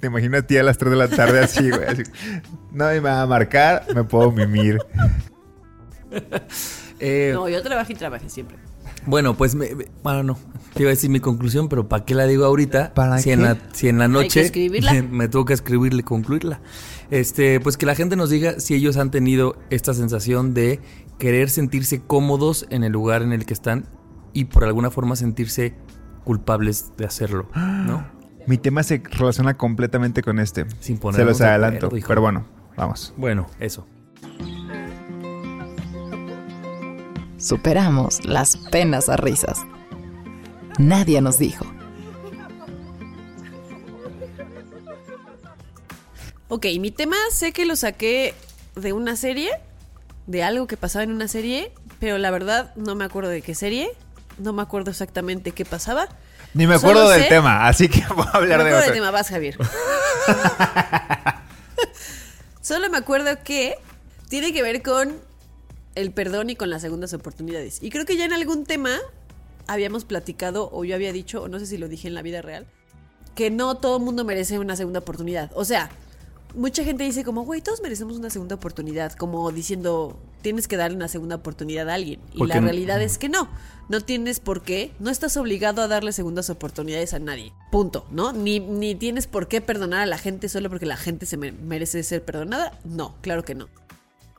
A: Te imaginas a ti a las 3 de la tarde así, güey. Así, no me va a marcar, me puedo mimir.
C: Eh,
B: No, yo trabajé y trabajé siempre.
C: Bueno, pues, me, me- bueno, no. Te iba a decir mi conclusión, pero ¿para qué la digo ahorita?
A: ¿Para
C: si, En la, si en la noche
B: escribirla.
C: Me, me tuvo que escribirle, concluirla. Este, pues que la gente nos diga si ellos han tenido esta sensación de querer sentirse cómodos en el lugar en el que están y por alguna forma sentirse culpables de hacerlo, ¿no?
A: Mi tema se relaciona completamente con este.
C: Sin
A: Se
C: ponernos
A: los
C: de
A: adelanto.
C: acuerdo,
A: pero bueno, vamos.
C: Bueno, eso.
F: Superamos las penas a risas. Nadie nos dijo.
B: Ok, mi tema sé que lo saqué de una serie, de algo que pasaba en una serie, pero la verdad no me acuerdo de qué serie, no me acuerdo exactamente qué pasaba.
A: Ni me
B: Solo
A: acuerdo del
B: sé-
A: tema, así que voy a
B: No
A: hablar
B: me
A: de
B: acuerdo
A: otro.
B: del tema, vas Javier. Solo me acuerdo que tiene que ver con el perdón y con las segundas oportunidades. Y creo que ya en algún tema habíamos platicado, o yo había dicho, o no sé si lo dije en la vida real, que no todo el mundo merece una segunda oportunidad. O sea, mucha gente dice como, güey, todos merecemos una segunda oportunidad, como diciendo, tienes que darle una segunda oportunidad a alguien. Y la
C: no-
B: realidad es que no. No tienes por qué, no estás obligado a darle segundas oportunidades a nadie. Punto, ¿no? Ni, ni tienes por qué perdonar a la gente solo porque la gente se me- merece ser perdonada. No, claro que no.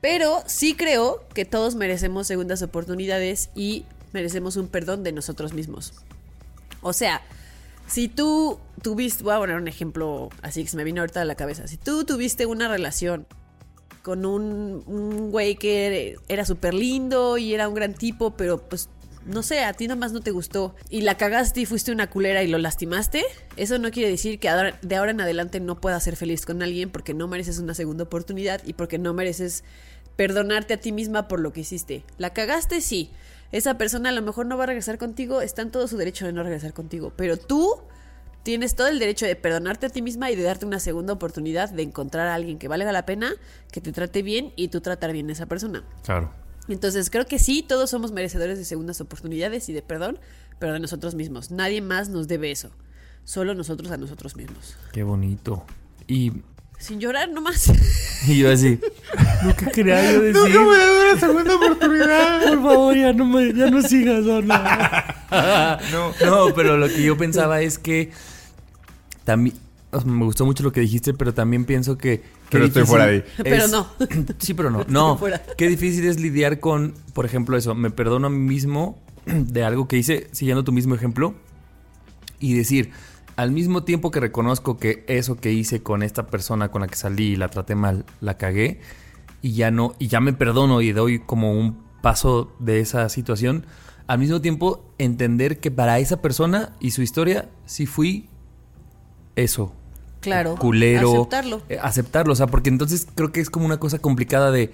B: Pero sí creo que todos merecemos segundas oportunidades y merecemos un perdón de nosotros mismos. O sea, si tú tuviste, voy a poner un ejemplo así que se me vino ahorita a la cabeza. Si tú tuviste una relación con un, un güey que era súper lindo y era un gran tipo, pero pues no sé, a ti nomás no te gustó y la cagaste y fuiste una culera y lo lastimaste, eso no quiere decir que de ahora en adelante no puedas ser feliz con alguien porque no mereces una segunda oportunidad y porque no mereces perdonarte a ti misma por lo que hiciste. La cagaste, sí. Esa persona a lo mejor no va a regresar contigo, está en todo su derecho de no regresar contigo, pero tú tienes todo el derecho de perdonarte a ti misma y de darte una segunda oportunidad de encontrar a alguien que valga la pena, que te trate bien y tú tratar bien a esa persona.
C: Claro.
B: Entonces creo que sí, todos somos merecedores de segundas oportunidades y de perdón, pero de nosotros mismos. Nadie más nos debe eso. Solo nosotros a nosotros mismos.
C: Qué bonito. Y,
B: Sin llorar nomás.
C: y yo así, no que quería yo decir.
A: Nunca me da una segunda oportunidad.
C: Por favor, ya no, me, ya no sigas, Ana. no. no, pero lo que yo pensaba es que también me gustó mucho lo que dijiste, pero también pienso que... qué
A: Pero estoy fuera de ahí.
B: Pero
C: es-
B: no.
C: Sí, pero no. No, qué difícil es lidiar con, por ejemplo, eso. Me perdono a mí mismo de algo que hice, siguiendo tu mismo ejemplo, y decir, al mismo tiempo que reconozco que eso que hice con esta persona con la que salí y la traté mal, la cagué, y ya no, y ya me perdono y doy como un paso de esa situación, al mismo tiempo entender que para esa persona y su historia sí fui eso,
B: Claro.
C: culero.
B: Aceptarlo.
C: eh, aceptarlo, o sea, porque entonces creo que es como una cosa complicada de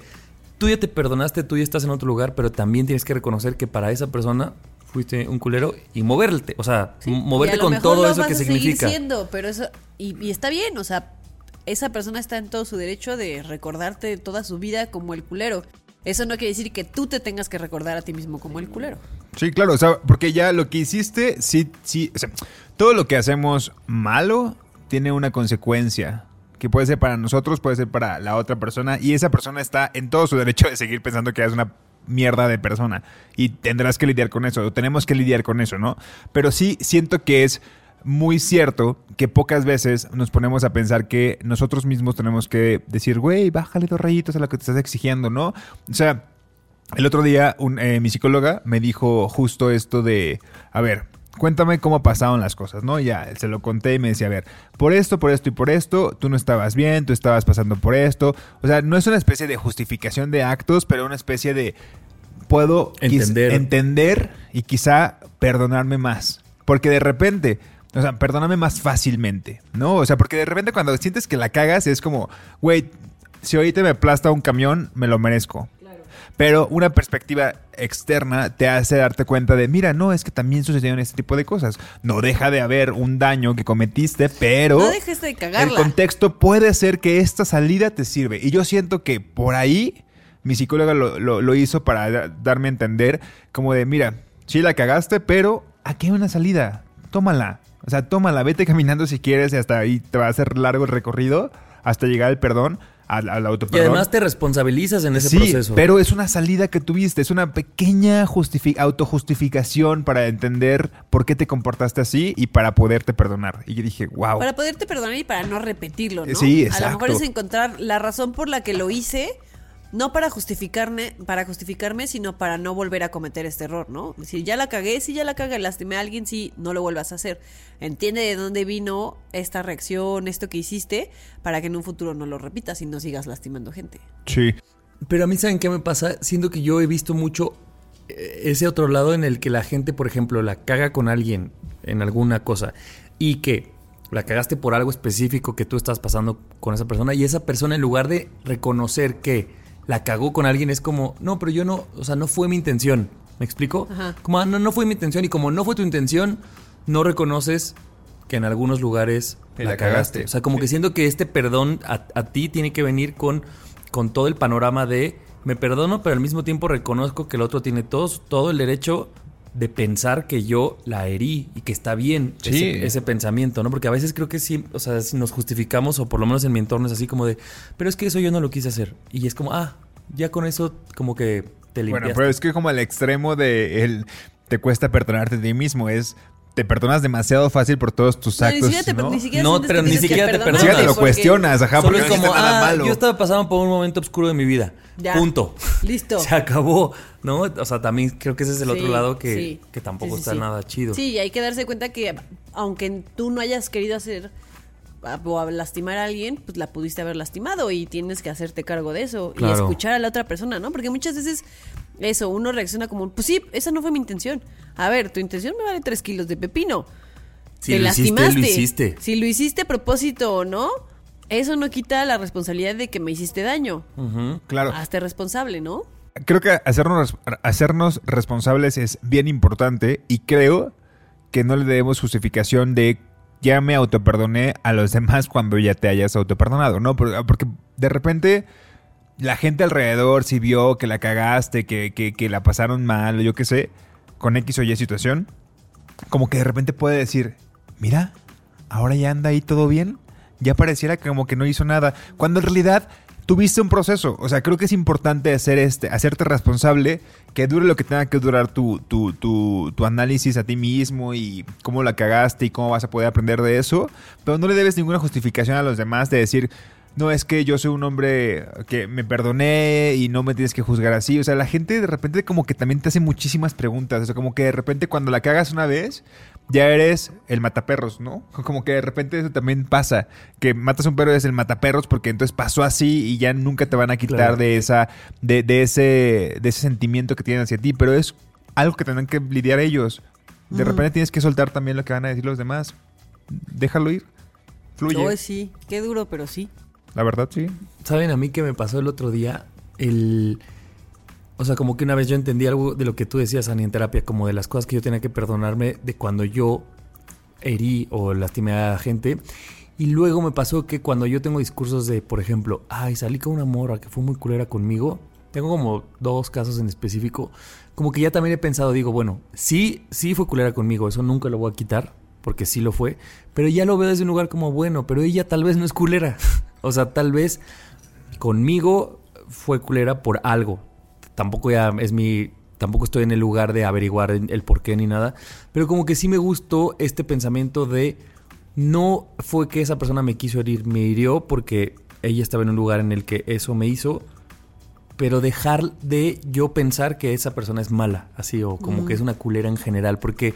C: tú ya te perdonaste, tú ya estás en otro lugar, pero también tienes que reconocer que para esa persona fuiste un culero y moverte, o sea,
B: Sí,
C: moverte con todo
B: lo
C: eso
B: vas
C: que
B: a
C: significa.
B: siendo, pero eso y, y está bien, o sea, esa persona está en todo su derecho de recordarte toda su vida como el culero. Eso no quiere decir que tú te tengas que recordar a ti mismo como el culero.
A: Sí, claro, o sea, porque ya lo que hiciste, sí, sí, o sea, todo lo que hacemos malo tiene una consecuencia. Que puede ser para nosotros, puede ser para la otra persona. Y esa persona está en todo su derecho de seguir pensando que es una mierda de persona. Y tendrás que lidiar con eso, o tenemos que lidiar con eso, ¿no? Pero sí siento que es muy cierto que pocas veces nos ponemos a pensar que nosotros mismos tenemos que decir, güey, bájale dos rayitos a lo que te estás exigiendo, ¿no? O sea, el otro día un, eh, mi psicóloga me dijo justo esto de, a ver, cuéntame cómo pasaron las cosas, ¿no? Ya se lo conté y me decía, a ver, por esto, por esto y por esto, tú no estabas bien, tú estabas pasando por esto. O sea, no es una especie de justificación de actos, pero una especie de, puedo
C: Entender.
A: entender y quizá perdonarme más. Porque de repente, o sea, perdóname más fácilmente, ¿no? O sea, porque de repente cuando sientes que la cagas es como, güey, si ahorita me aplasta un camión, me lo merezco. Pero una perspectiva externa te hace darte cuenta de, mira, no, es que también sucedieron este tipo de cosas. No deja de haber un daño que cometiste, pero...
B: No dejes de
A: El
B: cagarla.
A: contexto puede ser que esta salida te sirve. Y yo siento que por ahí mi psicóloga lo, lo- lo hizo para da- darme a entender como de, mira, sí la cagaste, pero aquí hay una salida. Tómala. O sea, tómala, vete caminando si quieres y hasta ahí te va a hacer largo el recorrido hasta llegar al perdón, al, al
C: Y además te responsabilizas en ese
A: sí,
C: proceso.
A: pero es una salida que tuviste, es una pequeña justifi- autojustificación para entender por qué te comportaste así y para poderte perdonar. Y yo dije, wow.
B: Para poderte perdonar y para no repetirlo, ¿no?
A: Sí,
B: A lo mejor
A: exacto.
B: es encontrar la razón por la que lo hice, no para justificarme, para justificarme, sino para no volver a cometer este error, ¿no? Si ya la cagué, si ya la cagué, lastimé a alguien, sí, no lo vuelvas a hacer. Entiende de dónde vino esta reacción, esto que hiciste, para que en un futuro no lo repitas y no sigas lastimando gente.
A: Sí.
C: Pero a mí, ¿saben qué me pasa? Siento que yo he visto mucho eh, ese otro lado en el que la gente, por ejemplo, la caga con alguien en alguna cosa y que la cagaste por algo específico que tú estás pasando con esa persona y esa persona en lugar de reconocer que la cagó con alguien es como, no, pero yo no, o sea, no fue mi intención. ¿Me explico?
B: Ajá.
C: Como, "Ah, no, no fue mi intención y como no fue tu intención, no reconoces que en algunos lugares la,
A: la
C: cagaste.
A: cagaste.
C: O sea, como que siento que este perdón a, a ti tiene que venir con, con todo el panorama de me perdono, pero al mismo tiempo reconozco que el otro tiene todo, todo el derecho de pensar que yo la herí y que está bien
A: Sí.
C: ese, ese pensamiento, ¿no? Porque a veces creo que sí, o sea, si nos justificamos, o por lo menos en mi entorno es así como de, pero es que eso yo no lo quise hacer. Y es como, ah, ya con eso como que te limpias.
A: Bueno, pero es que como el extremo de el te cuesta perdonarte a ti mismo es te perdonas demasiado fácil por todos tus
B: No,
A: actos,
B: ni siquiera te,
A: ¿no?
B: ni siquiera
C: No,
B: sientes
C: pero ni siquiera te
B: perdonarte,
A: Ni siquiera te lo cuestionas, ajá,
C: Solo
A: porque
C: es
A: no
C: como,
A: nada
C: ah,
A: malo.
C: yo estaba pasando por un momento oscuro de mi vida.
B: Ya.
C: Punto.
B: Listo.
C: Se acabó, ¿no? O sea, también creo que ese es el otro lado que,
B: sí.
C: que tampoco
B: Sí, sí,
C: está
B: sí.
C: nada chido.
B: Sí, y hay que darse cuenta que aunque tú no hayas querido hacer o a lastimar a alguien, pues la pudiste haber lastimado y tienes que hacerte cargo de eso y escuchar a la otra persona, ¿no? Porque muchas veces eso, uno reacciona como, pues sí, esa no fue mi intención. A ver, tu intención me vale tres kilos de pepino.
C: Si
B: Te
C: lo hiciste,
B: lastimaste.
C: lo hiciste.
B: Si lo hiciste a propósito o no, eso no quita la responsabilidad de que me hiciste daño.
C: Ujú.
A: Claro.
B: Hazte responsable, ¿no?
A: Creo que hacernos, hacernos responsables es bien importante y creo que no le debemos justificación de ya me autoperdoné a los demás cuando ya te hayas autoperdonado, ¿no? Por- Porque de repente la gente alrededor si vio que la cagaste, que, que, que la pasaron mal, o yo qué sé, con X o Y situación, como que de repente puede decir, mira, ahora ya anda ahí todo bien, ya pareciera como que no hizo nada, cuando en realidad tuviste un proceso. O sea, creo que es importante hacer este, hacerte responsable, que dure lo que tenga que durar tu, tu, tu, tu análisis a ti mismo y cómo la cagaste y cómo vas a poder aprender de eso. Pero no le debes ninguna justificación a los demás de decir, no es que yo soy un hombre que me perdoné y no me tienes que juzgar así. O sea, la gente de repente como que también te hace muchísimas preguntas. O sea, como que de repente cuando la cagas una vez, ya eres el mataperros, ¿no? Como que de repente eso también pasa. Que matas a un perro y eres el mataperros porque entonces pasó así y ya nunca te van a quitar
C: Claro.
A: de esa, de, de ese, de ese sentimiento que tienen hacia ti. Pero es algo que tendrán que lidiar ellos. De repente tienes que soltar también lo que van a decir los demás. Déjalo ir. Fluye.
B: No, sí, qué duro, pero sí.
A: La verdad, sí.
C: ¿Saben a mí qué me pasó el otro día? El... O sea, como que una vez yo entendí algo de lo que tú decías, Ani, en terapia, como de las cosas que yo tenía que perdonarme de cuando yo herí o lastimé a gente. Y luego me pasó que cuando yo tengo discursos de, por ejemplo, ay, salí con una morra que fue muy culera conmigo, tengo como dos casos en específico, como que ya también he pensado, digo, bueno, sí, sí fue culera conmigo, eso nunca lo voy a quitar, porque sí lo fue, pero ya lo veo desde un lugar como, bueno, pero ella tal vez no es culera. o sea, tal vez conmigo fue culera por algo. Tampoco ya es mi. Tampoco estoy en el lugar de averiguar el por qué ni nada. Pero como que sí me gustó este pensamiento de. No fue que esa persona me quiso herir, me hirió porque ella estaba en un lugar en el que eso me hizo. Pero dejar de yo pensar que esa persona es mala, así, o como que es una culera en general. Porque.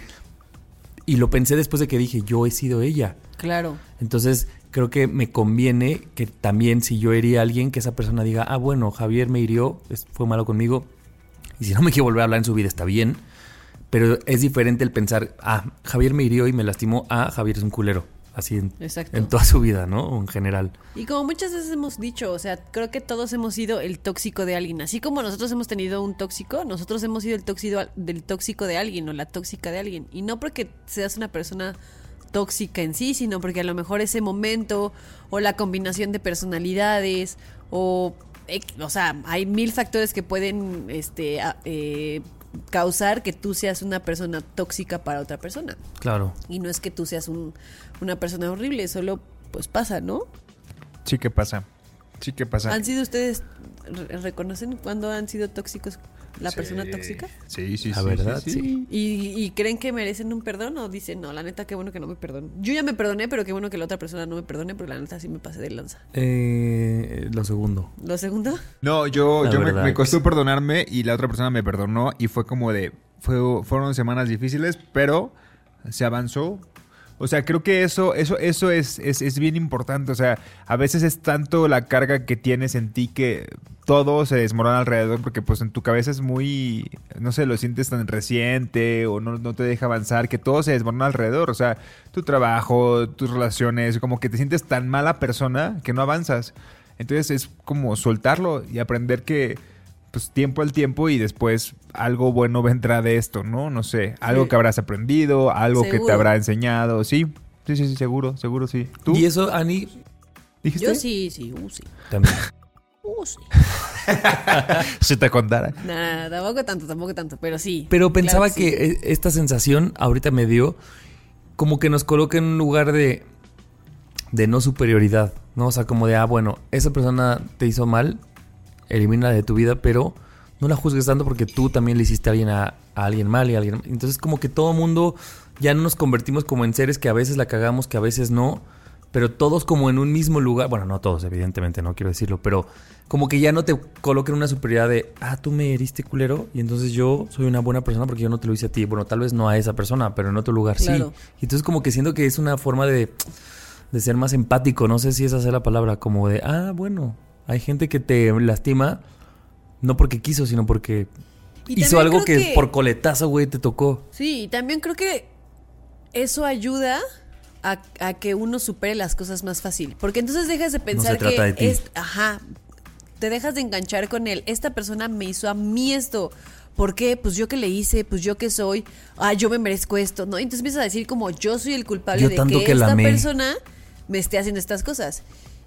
C: Y lo pensé después de que dije, yo he sido ella.
B: Claro.
C: Entonces, creo que me conviene que también si yo hería a alguien, que esa persona diga, ah, bueno, Javier me hirió, fue malo conmigo, y si no me quiere volver a hablar en su vida, está bien. Pero es diferente el pensar, ah, Javier me hirió y me lastimó, ah, Javier es un culero. Así en, en toda su vida, ¿no? O en general.
B: Y como muchas veces hemos dicho, o sea, creo que todos hemos sido el tóxico de alguien. Así como nosotros hemos tenido un tóxico, nosotros hemos sido el tóxico del tóxico de alguien o la tóxica de alguien. Y no porque seas una persona tóxica en sí, sino porque a lo mejor ese momento o la combinación de personalidades o, eh, o sea, hay mil factores que pueden, este, eh, causar que tú seas una persona tóxica para otra persona.
C: Claro.
B: Y no es que tú seas un- una persona horrible, solo pues pasa, ¿no?
A: Sí que pasa. Sí que pasa.
B: ¿Han sido ustedes, re- reconocen cuándo han sido tóxicos la persona tóxica?
A: Sí, sí,
C: La
A: sí,
C: verdad,
A: sí,
C: sí.
B: ¿Y, y creen que merecen un perdón o dicen, no, la neta, qué bueno que no me perdonen? Yo ya me perdoné, pero qué bueno que la otra persona no me perdone, pero la neta sí me pasé de lanza.
C: Eh, lo segundo.
B: ¿Lo segundo?
A: No, yo,
C: La
A: yo me, me costó
C: sí.
A: perdonarme y la otra persona me perdonó y fue como de, fue, fueron semanas difíciles, pero se avanzó. O sea, creo que eso, eso, eso es, es, es bien importante. O sea, a veces es tanto la carga que tienes en ti que todo se desmorona alrededor porque pues en tu cabeza es muy, no sé, lo sientes tan reciente o no, no te deja avanzar que todo se desmorona alrededor. O sea, tu trabajo, tus relaciones, como que te sientes tan mala persona que no avanzas. Entonces es como soltarlo y aprender que pues tiempo al tiempo y después algo bueno vendrá de esto, ¿no? No sé, algo
B: Sí.
A: que habrás aprendido, algo que te habrá enseñado, sí. Sí, sí, sí, seguro, seguro sí. ¿Tú?
C: Y eso, Ani,
A: dijiste?
B: Yo sí, sí, uh, sí.
C: también.
B: Uh, sí.
A: Si te contara.
B: Nada, tampoco tanto, tampoco tanto, pero sí.
C: Pero pensaba
B: Claro
C: que e- esta sensación ahorita me dio como que nos coloca en un lugar de, de no superioridad, ¿no? O sea, como de, ah, bueno, esa persona te hizo mal, elimina de tu vida, pero no la juzgues tanto porque tú también le hiciste a alguien a, a alguien mal y a alguien. Entonces, como que todo mundo ya no nos convertimos como en seres que a veces la cagamos, que a veces no, pero todos como en un mismo lugar. Bueno, no todos, evidentemente, no quiero decirlo, pero como que ya no te coloquen una superioridad de, ah, tú me heriste culero y entonces yo soy una buena persona porque yo no te lo hice a ti. Bueno, tal vez no a esa persona, pero en otro lugar
B: Claro.
C: sí. Y entonces como que siento que es una forma de, de ser más empático, no sé si esa es la palabra, como de, ah, bueno, hay gente que te lastima no porque quiso, sino porque
B: Y
C: hizo algo que, por coletazo, güey, te tocó.
B: Sí, y también creo que eso ayuda a, a que uno supere las cosas más fácil. Porque entonces dejas de pensar
C: trata
B: que
C: de ti.
B: es. Ajá. Te dejas de enganchar con él. Esta persona me hizo a mí esto. ¿Por qué? Pues yo que le hice, pues yo que soy. Ah, yo me merezco esto, ¿no? Entonces empiezas a decir como yo soy el culpable
C: Yo
B: de que, esta
C: amé.
B: persona me esté haciendo estas cosas.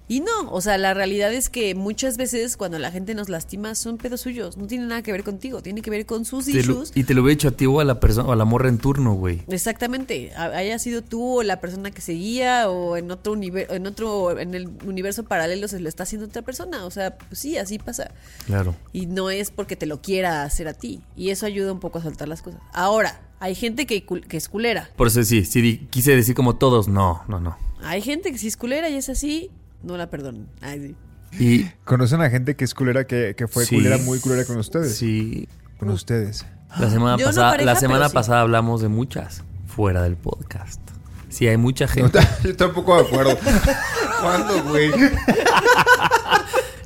B: Y no, o sea, la realidad es que muchas veces cuando la gente nos lastima son pedos suyos, no tiene nada que ver contigo, tiene que ver con sus issues.
C: y te lo hubiera hecho a ti o a la persona o a la morra en turno, güey.
B: Exactamente, ha- haya sido tú o la persona que seguía o en otro universo, en otro, en el universo paralelo se lo está haciendo otra persona, o sea, pues sí, así pasa.
C: Claro.
B: Y no es porque te lo quiera hacer a ti. Y eso ayuda un poco a soltar las cosas. Ahora, hay gente que, que es culera.
C: Por eso sí, sí quise decir como todos, no, no, no.
B: Hay gente que si es culera y es así, no la perdonen. Ay, sí.
C: Y
A: ¿Conocen a gente que es culera, que, que fue
C: Sí.
A: culera, muy culera con ustedes?
C: sí,
A: Con ustedes.
C: la semana
B: Yo no
C: pasada,
B: pareja,
C: la semana
B: sí.
C: pasada hablamos de muchas fuera del podcast. Sí, hay mucha
A: No,
C: gente.
A: yo tampoco de acuerdo. ¿Cuándo, güey?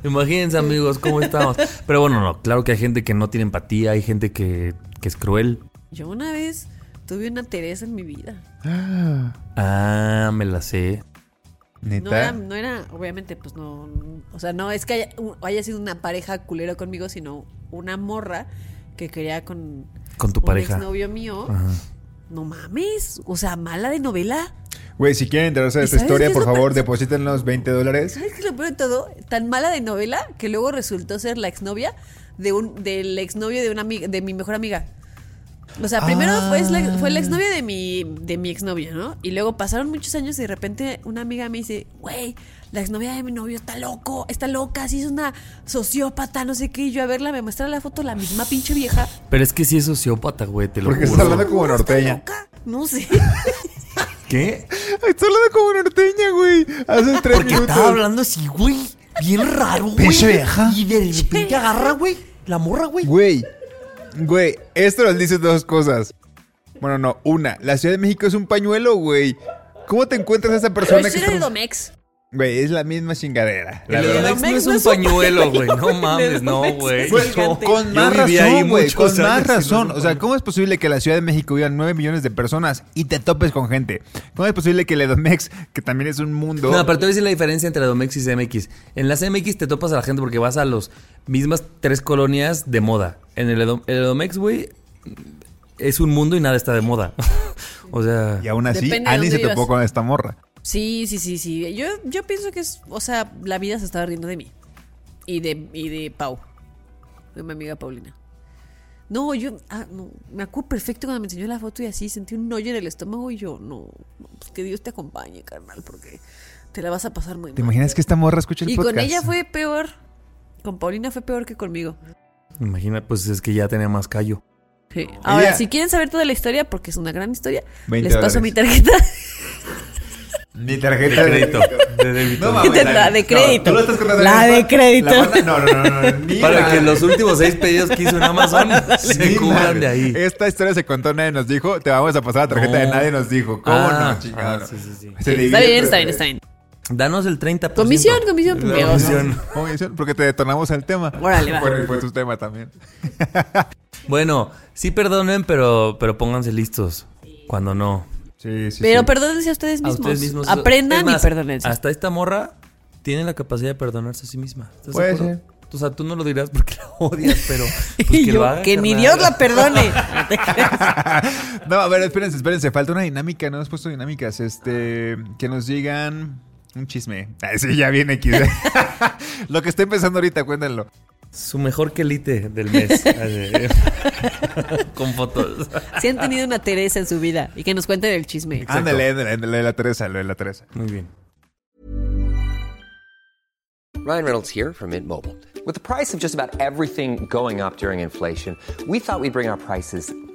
C: Imagínense, amigos, cómo estamos. Pero bueno, no, claro que hay gente que no tiene empatía, hay gente que, que es cruel.
B: Yo una vez tuve una Teresa en mi vida.
C: Ah, me la sé.
A: Neta.
B: No era, no era, obviamente, pues no. O sea, no es que haya, sido una pareja culera conmigo, sino una morra que quería con,
C: Con tu
B: un
C: pareja.
B: exnovio mío.
C: Ajá.
B: No mames. O sea, mala de novela.
A: Güey, si quieren enterarse de
B: ¿Y
A: esta historia, por favor, depositen los 20 dólares.
B: ¿Sabes qué es lo peor de todo? Tan mala de novela que luego resultó ser la exnovia de un, del exnovio de una amiga, de mi mejor amiga. O sea, primero fue, la, fue la exnovia de mi, de mi exnovio, ¿no? Y luego pasaron muchos años y de repente una amiga me dice, güey, la exnovia de mi novio está loco, está loca, sí es una sociópata, no sé qué. Y yo a verla me muestra la foto, la misma pinche vieja.
C: Pero es que sí es sociópata, güey, te lo
A: Porque
C: juro.
A: está hablando como
B: ¿Está
A: norteña.
B: loca? No sé.
C: ¿Qué?
A: Está hablando como norteña, güey. Hace tres
C: Porque
A: minutos.
C: estaba hablando así, güey. Bien raro, güey.
A: Pinche vieja.
C: Y de repente agarra, güey. La morra, güey.
A: Güey, güey, esto nos dice dos cosas. Bueno, no, una. La Ciudad de México es un pañuelo, güey. ¿Cómo te encuentras a esa
B: Pero
A: persona
B: eso
A: que
B: era
A: está...
B: Domex.
A: Güey, es la misma chingadera. la
C: El
A: verdad.
C: Edomex no
B: Edomex
C: es un pañuelo, güey. No mames, no,
B: Edomex
C: güey.
A: con
C: Yo
A: más razón, güey, con más razón. O sea, ¿cómo es posible que la Ciudad de México vivan 9 millones de personas y te topes con gente? ¿Cómo es posible que el Edomex, que también es un mundo...
C: No, pero te voy a decir la diferencia entre Domex y CMX. En la CMX te topas a la gente porque vas a los mismas tres colonias de moda. En el, Edom- el Edomex, güey, es un mundo y nada está de moda. o sea,
A: Y aún así, Ani se topó con esta morra.
B: Sí, sí, sí, sí. Yo, yo pienso que es, o sea, la vida se estaba riendo de mí. Y de, y de Pau. De mi amiga Paulina. No, yo, ah, no, me acuerdo perfecto cuando me enseñó la foto y así sentí un hoyo en el estómago y yo, no, no, pues que Dios te acompañe, carnal, porque te la vas a pasar muy
A: ¿Te
B: mal.
A: imaginas que esta morra escucha el
B: Y
A: podcast?
B: con ella fue peor. Con Paulina fue peor que conmigo.
C: imagina, pues es que ya tenía más callo.
B: Sí. Ahora,
A: Ella-
B: si quieren saber toda la historia, porque es una gran historia,
A: 20
B: les paso
A: dólares.
B: mi tarjeta.
A: Mi tarjeta de
C: crédito, de débito.
A: No mames,
B: La de crédito.
A: tú lo estás contando
B: La de crédito.
A: La banda- No, no, no, no.
C: Para que los últimos seis pedidos que hizo en Amazon se cubran de ahí.
A: Esta historia se contó, nadie nos dijo. Te vamos a pasar la tarjeta
C: No.
A: de nadie nos dijo. ¿Cómo
C: Ah,
A: no, chingada?
C: ah, sí, sí, sí.
A: Se
B: está bien, está bien, está bien.
C: Danos el 30%.
B: Comisión, comisión,
C: comisión.
A: Comisión, Porque te detonamos el tema.
B: Órale, va.
A: Bueno, y fue tu tema también.
C: Bueno, sí perdonen, pero, pero pónganse listos. Cuando no.
A: Sí, sí,
B: Pero
A: sí.
B: perdónense a ustedes
C: A
B: mismos.
C: ustedes mismos.
B: Aprendan
C: más,
B: y perdónense.
C: Hasta esta morra tiene la capacidad de perdonarse a sí misma. ¿Estás de
A: Puede
C: acuerdo?
A: ser.
C: O sea, tú no lo dirás porque la odias, pero pues,
B: Y
C: que
B: yo,
C: lo haga,
B: que ni. Dios la perdone.
A: no, a ver, espérense, espérense. Falta una dinámica. No hemos puesto dinámicas. Este. Que nos digan. Un chisme. Ay, sí, ya viene X. Lo que estoy pensando ahorita, cuéntenlo.
C: Su mejor quelite del mes. Con fotos.
B: si han tenido una Teresa en su vida y que nos cuenten el chisme.
A: Ándale, ándale, ándale, de la Teresa, lo de la Teresa.
C: Muy bien.
D: Ryan Reynolds here from Mint Mobile. With the price of just about everything going up during inflation, we thought we'd bring our prices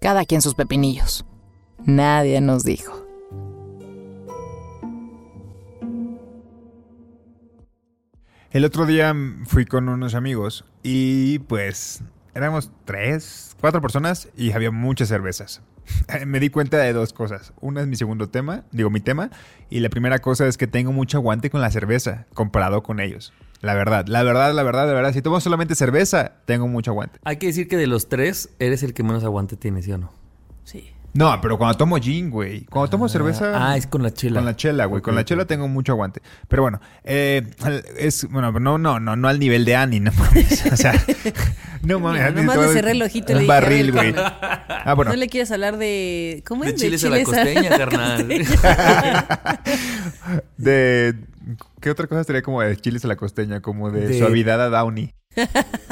F: cada quien sus pepinillos. Nadie nos dijo.
A: El otro día fui con unos amigos y pues éramos tres, cuatro personas y había muchas cervezas. Me di cuenta de dos cosas. Una es mi segundo tema, digo mi tema, y la primera cosa es que tengo mucho aguante con la cerveza comparado con ellos. La verdad, la verdad, la verdad, la verdad. Si tomo solamente cerveza, tengo mucho aguante.
C: Hay que decir que de los tres, eres el que menos aguante tiene, ¿sí o no?
B: Sí.
A: No, pero cuando tomo gin, güey. Cuando tomo cerveza.
C: Ah, es con la chela.
A: Con la chela, güey. Con la chela tengo mucho aguante. Pero bueno, eh, es. Bueno, no, no, no, no al nivel de Annie, no mames. O sea, no mames.
B: Mira, nomás le cerré el ojito y
A: un
B: le dije, a
A: barril, güey. Ah, bueno.
B: ¿No le quieres hablar de. ¿Cómo
C: De
B: es?
C: chiles a la costeña, carnal.
A: De. ¿Qué otra cosa sería como de chiles a la costeña? Como de,
C: De-
A: suavidad a Downy.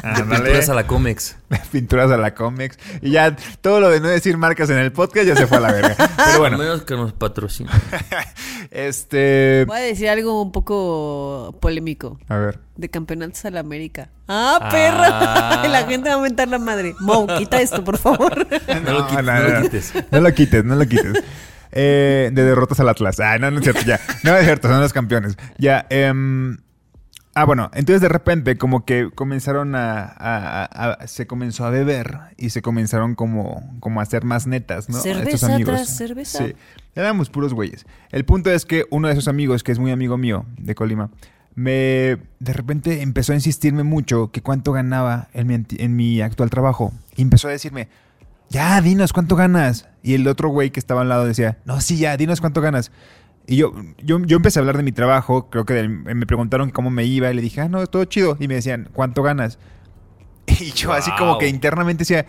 A: Ándale.
C: Pinturas a la Comex.
A: Pinturas a la Comex. Y ya todo lo de no decir marcas en el podcast ya se fue a la verga. Pero
C: A
A: bueno,
C: menos que nos patrocinen.
A: este.
B: Voy a decir algo un poco polémico.
A: A ver.
B: De campeonatos a la América. ¡Ah, perra!
C: Ah.
B: la gente va a aumentar la madre. Mo, quita esto, por favor.
C: No lo quites, no lo quites.
A: No lo quites, no lo quites. Eh, de derrotas al Atlas. Ah, no, no es cierto, ya. No es cierto, son los campeones. Ya, em, Ah, bueno, entonces de repente como que comenzaron a, a- a- a- Se comenzó a beber y se comenzaron como, como a hacer más netas, ¿no?
B: Cerveza
A: Estos amigos.
B: tras cerveza.
A: Sí, éramos puros güeyes. El punto es que uno de esos amigos, que es muy amigo mío de Colima, me de repente empezó a insistirme mucho que cuánto ganaba en mi, en mi actual trabajo. Y empezó a decirme, ya, dinos cuánto ganas. Y el otro güey que estaba al lado decía, no, sí, ya, dinos cuánto ganas. Y yo, yo, yo empecé a hablar de mi trabajo, creo que me preguntaron cómo me iba y le dije, ah, no, todo chido. Y me decían, ¿cuánto ganas? Y yo así como
C: Wow.
A: que internamente decía,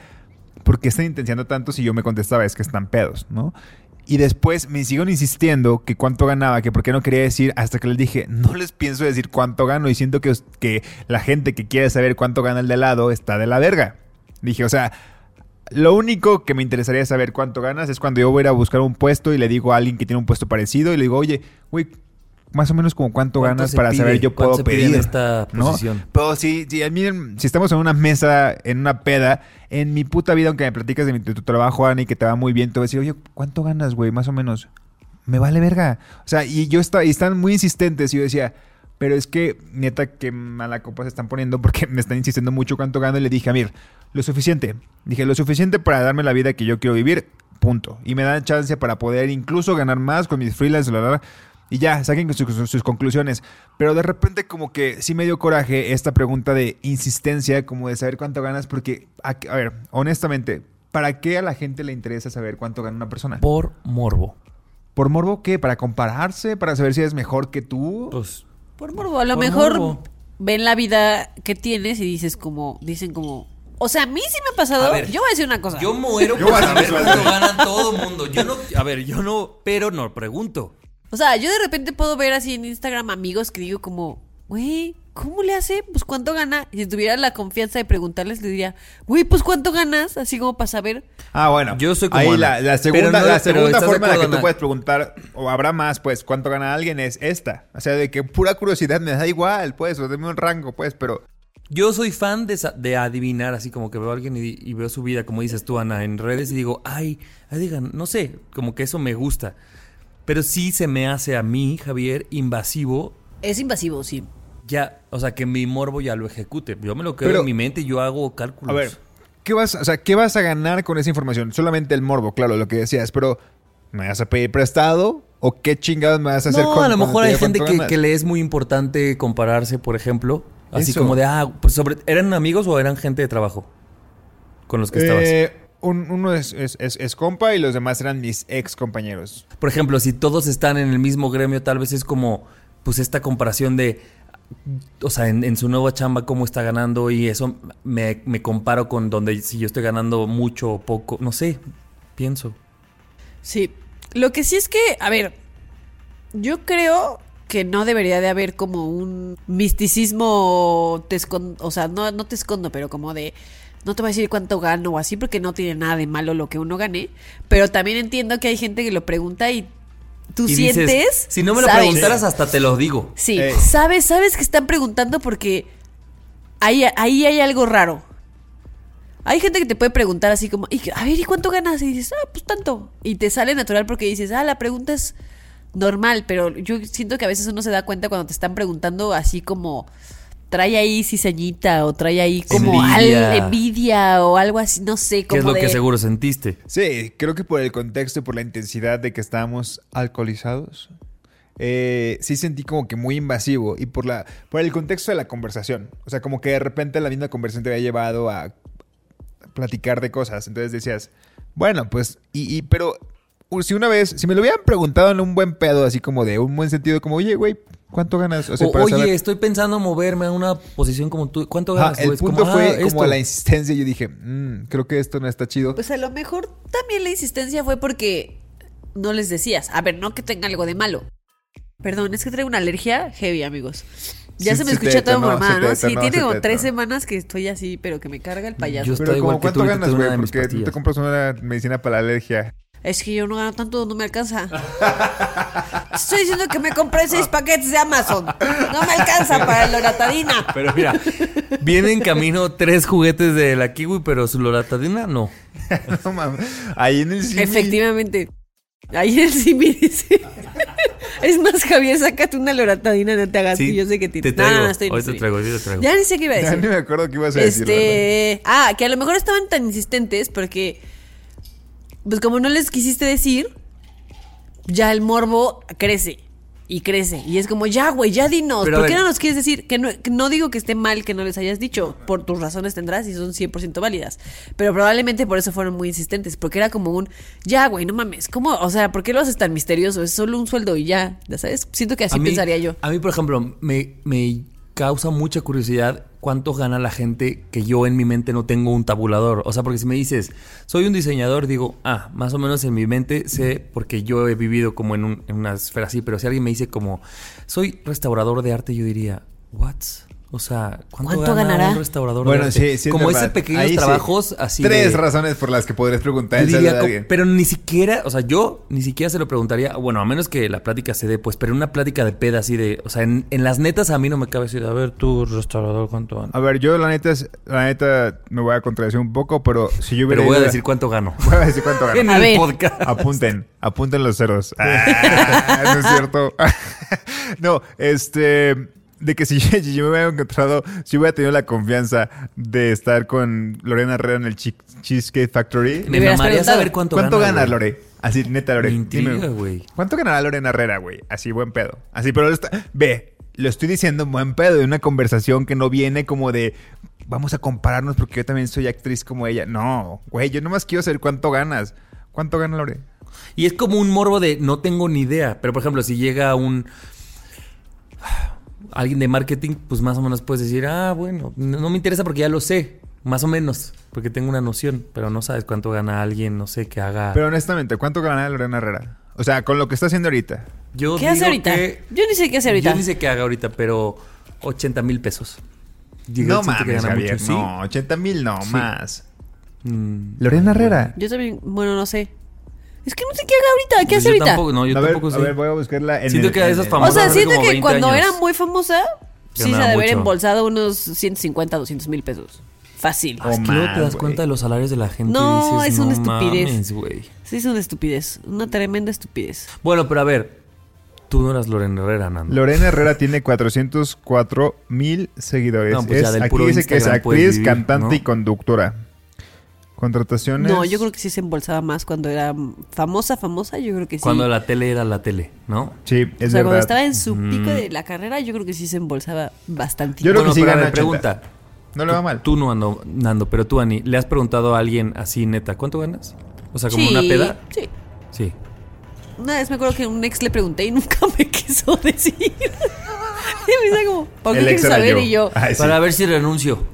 A: ¿por qué están intenciando tanto si yo me contestaba, es que están pedos, ¿no? Y después me siguieron insistiendo que cuánto ganaba, que por qué no quería decir, hasta que les dije, no les pienso decir cuánto gano y siento que, que la gente que quiere saber cuánto gana el de lado está de la verga. Dije, o sea, lo único que me interesaría saber cuánto ganas es cuando yo voy a ir a buscar un puesto y le digo a alguien que tiene un puesto parecido y le digo, oye, güey, más o menos como cuánto,
C: ¿Cuánto
A: ganas para
C: pide?
A: saber yo
C: ¿Cuánto
A: puedo
C: se pide
A: pedir
C: en esta
A: ¿no?
C: posición?
A: Pero si, si, mí, si estamos en una mesa, en una peda, en mi puta vida, aunque me platicas de, mi- de tu trabajo, Ana, y que te va muy bien, te voy a decir, oye, ¿cuánto ganas, güey? Más o menos. Me vale verga. O sea, y yo estaba, y están muy insistentes, y yo decía, pero es que, neta, que mala copa se están poniendo porque me están insistiendo mucho cuánto gano. Y le dije, a ver, lo suficiente. Dije, lo suficiente para darme la vida que yo quiero vivir, punto. Y me dan chance para poder incluso ganar más con mis freelance, bla, bla, bla. Y ya, saquen sus, sus- sus conclusiones. Pero de repente como que sí me dio coraje esta pregunta de insistencia, como de saber cuánto ganas, porque, a, a ver, honestamente, ¿para qué a la gente le interesa saber cuánto gana una persona?
C: Por morbo.
A: ¿Por morbo qué? ¿Para compararse? ¿Para saber si es mejor que tú?
C: Pues,
B: Por morbo, a lo
C: Por
B: mejor
C: morbo.
B: ven la vida que tienes y dices como, dicen como, o sea, a mí sí me ha pasado.
C: A ver,
B: yo voy a decir una cosa.
C: yo muero
A: Yo
C: por saber cuánto todo mundo. Yo no, a ver, yo no, pero no pregunto.
B: O sea, yo de repente puedo ver así en Instagram amigos que digo como, güey, ¿cómo le hace? Pues cuánto gana. Y si tuviera la confianza de preguntarles, le diría, güey, pues cuánto ganas, así como para saber.
A: Ah, bueno.
C: Yo soy como
A: Ahí la, segunda,
C: no-
A: la
C: pero
A: segunda
C: ¿estás de
A: forma en la que tú puedes preguntar, o habrá más, pues, cuánto gana alguien es esta. O sea, de que pura curiosidad me da igual, pues, o deme un rango, pues, pero...
C: Yo soy fan de, de adivinar, así como que veo a alguien y, y veo su vida, como dices tú, Ana, en redes y digo, ay, ay, digan, no sé, como que eso me gusta. Pero sí se me hace a mí, Javier, invasivo,
B: Es invasivo, sí.
C: Ya, o sea, que mi morbo ya lo ejecute. Yo me lo quedo
A: Pero-
C: en mi mente y yo hago cálculos.
A: A ver, ¿qué vas, o sea, ¿qué vas a ganar con esa información? Solamente el morbo, claro, lo que decías, pero ¿me vas a pedir prestado? ¿O qué chingados me vas a hacer
C: no,
A: con-
C: a lo mejor hay gente que, le es muy importante compararse, por ejemplo. Así
A: Eso.
C: como de, ah, pues sobre, ¿eran amigos o eran gente de trabajo con los que estabas?
A: Eh, un- uno es, es- es- es compa y los demás eran mis ex compañeros.
C: Por ejemplo, si todos están en el mismo gremio, tal vez es como, pues esta comparación de, o sea, en, su nueva chamba, cómo está ganando y eso me, comparo con donde si yo estoy ganando mucho o poco, no sé, pienso.
B: Sí. Lo que sí es que, a ver, yo creo que no debería de haber como un misticismo, te escon- o sea, no, no te escondo, pero como de, no te voy a decir cuánto gano o así, porque no tiene nada de malo lo que uno gane, pero también entiendo que hay gente que lo pregunta y tú
C: Y dices,
B: sientes...
C: si no me lo
B: sabes.
C: preguntaras, hasta te lo digo.
B: Sí,
A: Ey.
B: sabes, sabes que están preguntando porque ahí, ahí hay algo raro. Hay gente que te puede preguntar así como, "Y que, a ver, ¿y cuánto ganas? Y dices, ah, pues tanto. Y te sale natural porque dices, ah, la pregunta es normal, pero yo siento que a veces uno se da cuenta cuando te están preguntando así como trae ahí cizañita o trae ahí como
C: Envidia.
B: al- envidia o algo así, no sé,
C: ¿Qué
B: como
C: es lo
B: de...
C: que seguro sentiste?
A: Sí, creo que por el contexto y por la intensidad de que estábamos alcoholizados, eh, sí sentí como que muy invasivo y por, la, por el contexto de la conversación. O sea, como que de repente la misma conversación te había llevado a platicar de cosas. Entonces decías, bueno, pues, y, y- pero si una vez, si me lo hubieran preguntado en un buen pedo, así como de un buen sentido, como, oye, güey, ¿cuánto ganas? O sea,
C: O,
A: para
C: oye,
A: saber-
C: estoy pensando en moverme a una posición como tú. ¿Cuánto ganas?
A: el
C: güey? Es
A: punto
C: como,
A: fue
C: ah,
A: como
C: esto.
A: la insistencia. Yo dije, "Mm, creo que esto no está chido.
B: Pues a lo mejor también la insistencia fue porque no les decías. A ver, no que tenga algo de malo. Perdón, es que traigo una alergia heavy, amigos. Ya
A: Sí,
B: se me escucha todo mormada, ¿no? Sí, tiene
A: se
B: como tres semanas que estoy así, pero que me carga el payaso.
C: Yo
A: Pero
C: estoy
A: como
C: igual que tú,
A: cuánto ganas, güey, porque tú te compras una medicina para la alergia.
B: Es que yo no gano tanto, no me alcanza. Estoy diciendo que me compré seis paquetes de Amazon. No me alcanza para la loratadina.
C: Pero mira, viene en camino tres juguetes de la Kiwi, pero su loratadina no.
A: no mames. Ahí en el cine.
B: Efectivamente. Ahí el sí me dice. Es más, Javier, sácate una loratadina, no te hagas.
C: Sí,
B: que yo sé que
C: te
B: tienes.
C: traigo.
B: No, no, no, estoy
C: Hoy te traigo, hoy te traigo.
B: Ya ni sé qué iba a
A: Ya
B: decir.
A: ni me acuerdo qué ibas a decir.
B: Este. Ah, que a lo mejor estaban tan insistentes porque. Pues como no les quisiste decir, ya el morbo crece. Y crece. Y es como, ya, güey, ya dinos.
C: Pero
B: ¿Por qué no nos quieres decir? Que no, que no digo que esté mal que no les hayas dicho. Por tus razones tendrás y son 100% válidas. Pero probablemente por eso fueron muy insistentes. Porque era como un, ya, güey, no mames. ¿Cómo? O sea, ¿por qué lo haces tan misterioso? Es solo un sueldo y ya. ¿Ya sabes? Siento que así
C: mí-
B: pensaría yo.
C: A mí, por ejemplo, me, me causa mucha curiosidad cuánto gana la gente que yo en mi mente no tengo un tabulador. O sea, porque si me dices, soy un diseñador, digo, ah, más o menos en mi mente sé, porque yo he vivido como en, un- en una esfera así, pero si alguien me dice como, soy restaurador de arte, yo diría, what? O sea, ¿cuánto,
B: ¿Cuánto
C: gana
B: ganará?
C: un restaurador
A: Bueno,
C: de arte?
A: sí, sí.
C: como
A: verdad.
C: ese pequeños
A: Ahí sí.
C: trabajos así
A: Tres
C: de-
A: razones por las que podrías preguntar
C: diría
A: a
C: co-
A: alguien.
C: pero ni siquiera, o sea, yo ni siquiera se lo preguntaría, bueno, a menos que la plática se dé, pues, pero una plática de peda así de, o sea, en, en las netas a mí no me cabe decir, a ver, tú, restaurador, ¿cuánto gana?
A: A ver, yo la neta, es- la neta me voy a contradecir un poco, pero si yo hubiera
C: Pero voy a decir cuánto gano.
A: Voy a decir cuánto gano.
C: en
B: A
C: el
B: ver.
C: podcast.
A: Apunten, apunten los ceros. Ah, no es cierto. no, este. De que si, si yo me hubiera encontrado, si hubiera tenido la confianza de estar con Lorena Herrera en el Cheesecake Factory.
C: Me mamaría saber cuánto,
A: ¿Cuánto,
C: gana,
A: ganas,
C: güey.
A: Lore? Así, neta, Lore.
C: Me intriga,
A: dime,
C: güey.
A: ¿Cuánto ganará Lorena Herrera, güey? Así, buen pedo. Así, pero está- ve, lo estoy diciendo en buen pedo, de una conversación que no viene como de vamos a compararnos porque yo también soy actriz como ella. No, güey, yo nomás quiero saber cuánto ganas. ¿Cuánto gana Lore?
C: Y es como un morbo de no tengo ni idea. Pero, por ejemplo, si llega un. Alguien de marketing, pues más o menos puedes decir, ah, bueno, no, no me interesa porque ya lo sé. Más o menos. Porque tengo una noción. Pero no sabes cuánto gana alguien, no sé, que haga.
A: Pero honestamente, ¿cuánto gana Lorena Herrera? O sea, con lo que está haciendo ahorita.
C: yo
B: ¿Qué hace ahorita?
C: que-
B: Yo ni sé qué hace ahorita.
C: Yo ni sé qué haga ahorita, pero 80 mil pesos. Digo,
A: no
C: que
A: mames,
C: gana
A: Javier.
C: mucho, ¿sí?
A: No, 80 mil no,
C: Sí.
A: más.
C: Mm,
A: Lorena Herrera.
B: Yo también, bueno, no sé. Es que no sé qué haga ahorita. ¿Qué
C: pues
B: hace
C: yo
B: ahorita?
C: Tampoco, no, yo
A: a, ver,
C: tampoco
A: a
C: sé.
A: ver, voy a buscarla en
C: Siento
A: el-
C: que a
A: en
C: esas famosas-
B: O sea, siento que
C: 20
B: cuando
C: años.
B: era muy famosa, sí se
C: Ganaba
B: ha de haber embolsado unos 150, 200 mil pesos. Fácil.
A: Oh,
C: Es que luego te das cuenta de los salarios de la gente
B: No,
C: y dices,
B: es una
C: "No
B: estupidez".
C: mames, güey".
B: Sí, es una estupidez. Una tremenda estupidez.
C: Bueno, pero a ver, tú no eras Lorena Herrera, Nando.
A: Lorena Herrera tiene 404 mil seguidores.
C: No, pues ya
A: Es-
C: del
A: aquí
C: puro
A: dice que es actriz,
C: vivir,
A: cantante
C: ¿no?
A: y conductora. Contrataciones.
B: No, yo creo que sí se embolsaba más cuando era famosa, famosa. Yo creo que sí.
C: Cuando la tele era la tele, ¿no?
A: Sí,
B: o
A: es
B: sea, cuando
A: verdad.
B: estaba en su
C: Mm.
B: pico de la carrera, yo creo que sí se embolsaba bastante.
A: Yo creo
C: bueno,
A: que sí
C: pero a
A: gana
C: ver,
A: 80.
C: pregunta.
A: No le va mal.
C: Tú no, ando, Nando, pero tú, Ani, ¿le has preguntado a alguien así, neta, cuánto ganas? O sea, como una peda.
B: Sí.
C: Sí.
B: Una vez me acuerdo que a un ex le pregunté y nunca me quiso decir. y me dice como, ¿por qué
A: El ex
B: quieres saber?
A: yo.
B: Y yo,
A: Ay, sí.
C: Para ver si renuncio.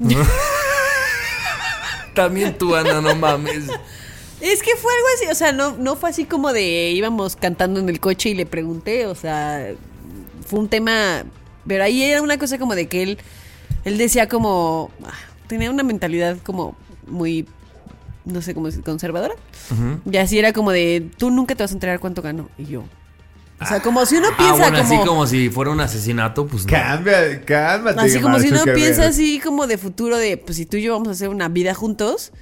C: También tú, Ana, no mames.
B: Es que fue algo así, o sea, no, no fue así como de íbamos cantando en el coche y le pregunté, o sea, fue un tema, pero ahí era una cosa como de que él, él decía como, ah, tenía una mentalidad como muy, no sé cómo decir, conservadora.
C: Ujú.
B: Y así era como de, tú nunca te vas a enterar cuánto gano. Y yo, o sea, como si uno
C: Ah,
B: piensa
C: bueno,
B: como...
C: así como si fuera un asesinato, pues no.
A: Cambia, cálmate.
B: Así como si uno piensa así como de futuro de, pues si tú y yo vamos a hacer una vida juntos,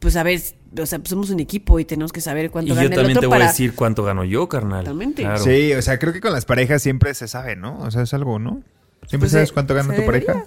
B: pues a ver, o sea, pues somos un equipo y tenemos que saber cuánto
C: yo
B: gana el
C: también
B: otro
C: te voy
B: para...
C: a decir cuánto gano yo, carnal.
B: Exactamente.
C: Claro.
A: Sí, o sea, creo que con las parejas siempre se sabe, ¿no? O sea, es algo, ¿no? ¿Siempre
B: Pues,
A: sabes cuánto gana tu pareja?
B: debería.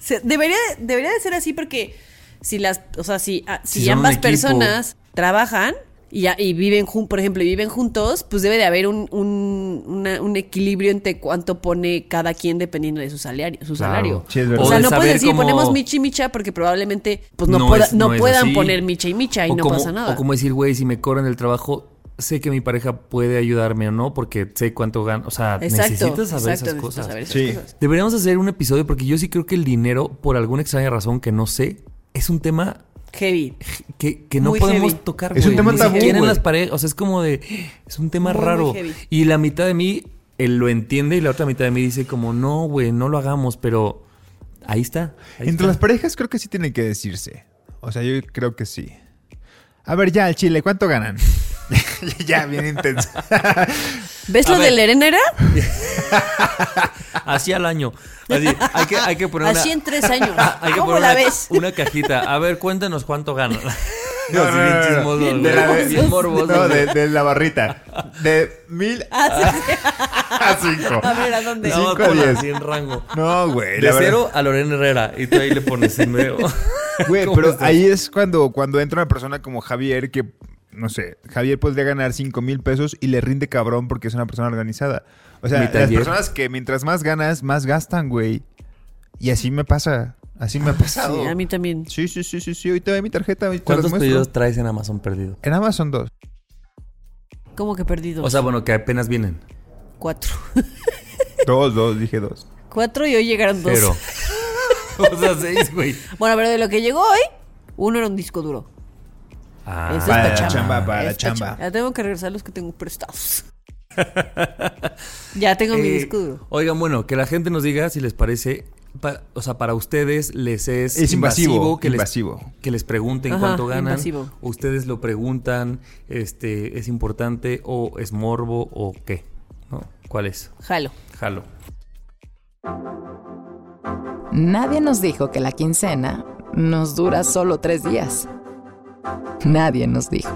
B: Se- debería, debería de ser así porque si las, o sea, si, ah, si, ambas personas trabajan y, ya- y viven juntos, por ejemplo, y viven juntos, pues debe de haber un, un, una- un equilibrio entre cuánto pone cada quien dependiendo de su salario. Su
C: Claro.
B: salario.
A: Sí, es verdad.
B: o sea,
C: de
B: no puedes decir
C: cómo-
B: ponemos micha y micha porque probablemente pues no,
C: No
B: pueda-
C: es-
B: no puedan
C: así.
B: poner micha y micha y
C: O
B: no
C: como-
B: pasa nada.
C: O como decir, güey, si me cobran el trabajo, sé que mi pareja puede ayudarme o no, porque sé cuánto gano. O sea,
B: exacto.
C: necesitas saber
B: exacto,
C: esas
B: necesitas
C: cosas.
B: saber esas
A: Sí.
B: cosas.
C: Deberíamos hacer un episodio porque yo sí creo que el dinero, por alguna extraña razón que no sé, es un tema
B: Heavy.
C: que, que no
B: Muy
C: podemos
B: heavy.
C: tocar.
A: Es un tema
C: Ni
A: tabú,
C: siquiera en
A: güey.
C: las parejas. O sea, es como de. Es un tema
B: Muy, muy
C: raro.
B: heavy.
C: Y la mitad de mí, él lo entiende y la otra mitad de mí dice, como, no, güey, no lo hagamos, pero ahí está. ahí
A: Entre
C: está.
A: las parejas creo que sí tienen que decirse. O sea, yo creo que sí. A ver, ya, el chile, ¿cuánto ganan? ya, bien intenso.
B: ¿Ves
C: A
B: lo
C: ver.
B: de la?
C: Así al año. Así, hay que, hay que poner una.
B: Así en tres años.
C: Hay que
B: ¿Cómo
C: poner
B: la
C: una,
B: ves?
C: una cajita. A ver, cuéntanos cuánto ganan.
A: No, no, no, no.
C: chismoso,
A: De
C: güey.
A: la-
C: Bien morboso,
A: No, de, de la barrita. De mil
B: Ah,
A: a cinco.
B: A ver, ¿a dónde?
C: No,
A: cinco a diez.
C: así en rango.
A: No, güey.
C: De
A: la verdad-
C: cero a Lorena Herrera. Y tú ahí le pones en medio.
A: Güey,
C: ¿Cómo
A: pero
C: estás?
A: ahí es cuando, cuando entra una persona como Javier que, no sé, Javier podría ganar 5 mil pesos y le rinde cabrón porque es una persona organizada. O sea, las personas que mientras más ganas, más gastan, güey. Y así me pasa. Así me ha pasado.
B: Sí, a mí también.
A: Sí, sí, sí, sí, sí. Ahorita ve mi tarjeta.
C: ¿Cuántos pedidos traes en Amazon perdido?
A: En Amazon dos.
B: ¿Cómo que perdido?
C: O sea, bueno, que apenas vienen.
B: cuatro.
A: Dos, dos, dije dos.
B: cuatro y hoy llegaron dos.
C: Cero. o sea, seis, güey.
B: Bueno, pero de lo que llegó hoy, uno era un disco duro.
C: Ah,
A: Para
B: pa'
A: la
B: chamba.
A: chamba, para la chamba.
B: Ya tengo que regresar los que tengo prestados. ya tengo mi
C: Eh,
B: disco duro.
C: Oigan, bueno, que la gente nos diga si les parece. pa- o sea, para ustedes les es,
A: Es invasivo,
C: que,
A: invasivo.
C: Les, que les pregunten
B: Ajá,
C: cuánto ganan.
B: invasivo.
C: Ustedes lo preguntan, este, es importante o es morbo o qué, ¿no? ¿Cuál es?
B: Jalo.
C: Jalo.
F: Nadie nos dijo que la quincena nos dura solo tres días. Nadie nos dijo.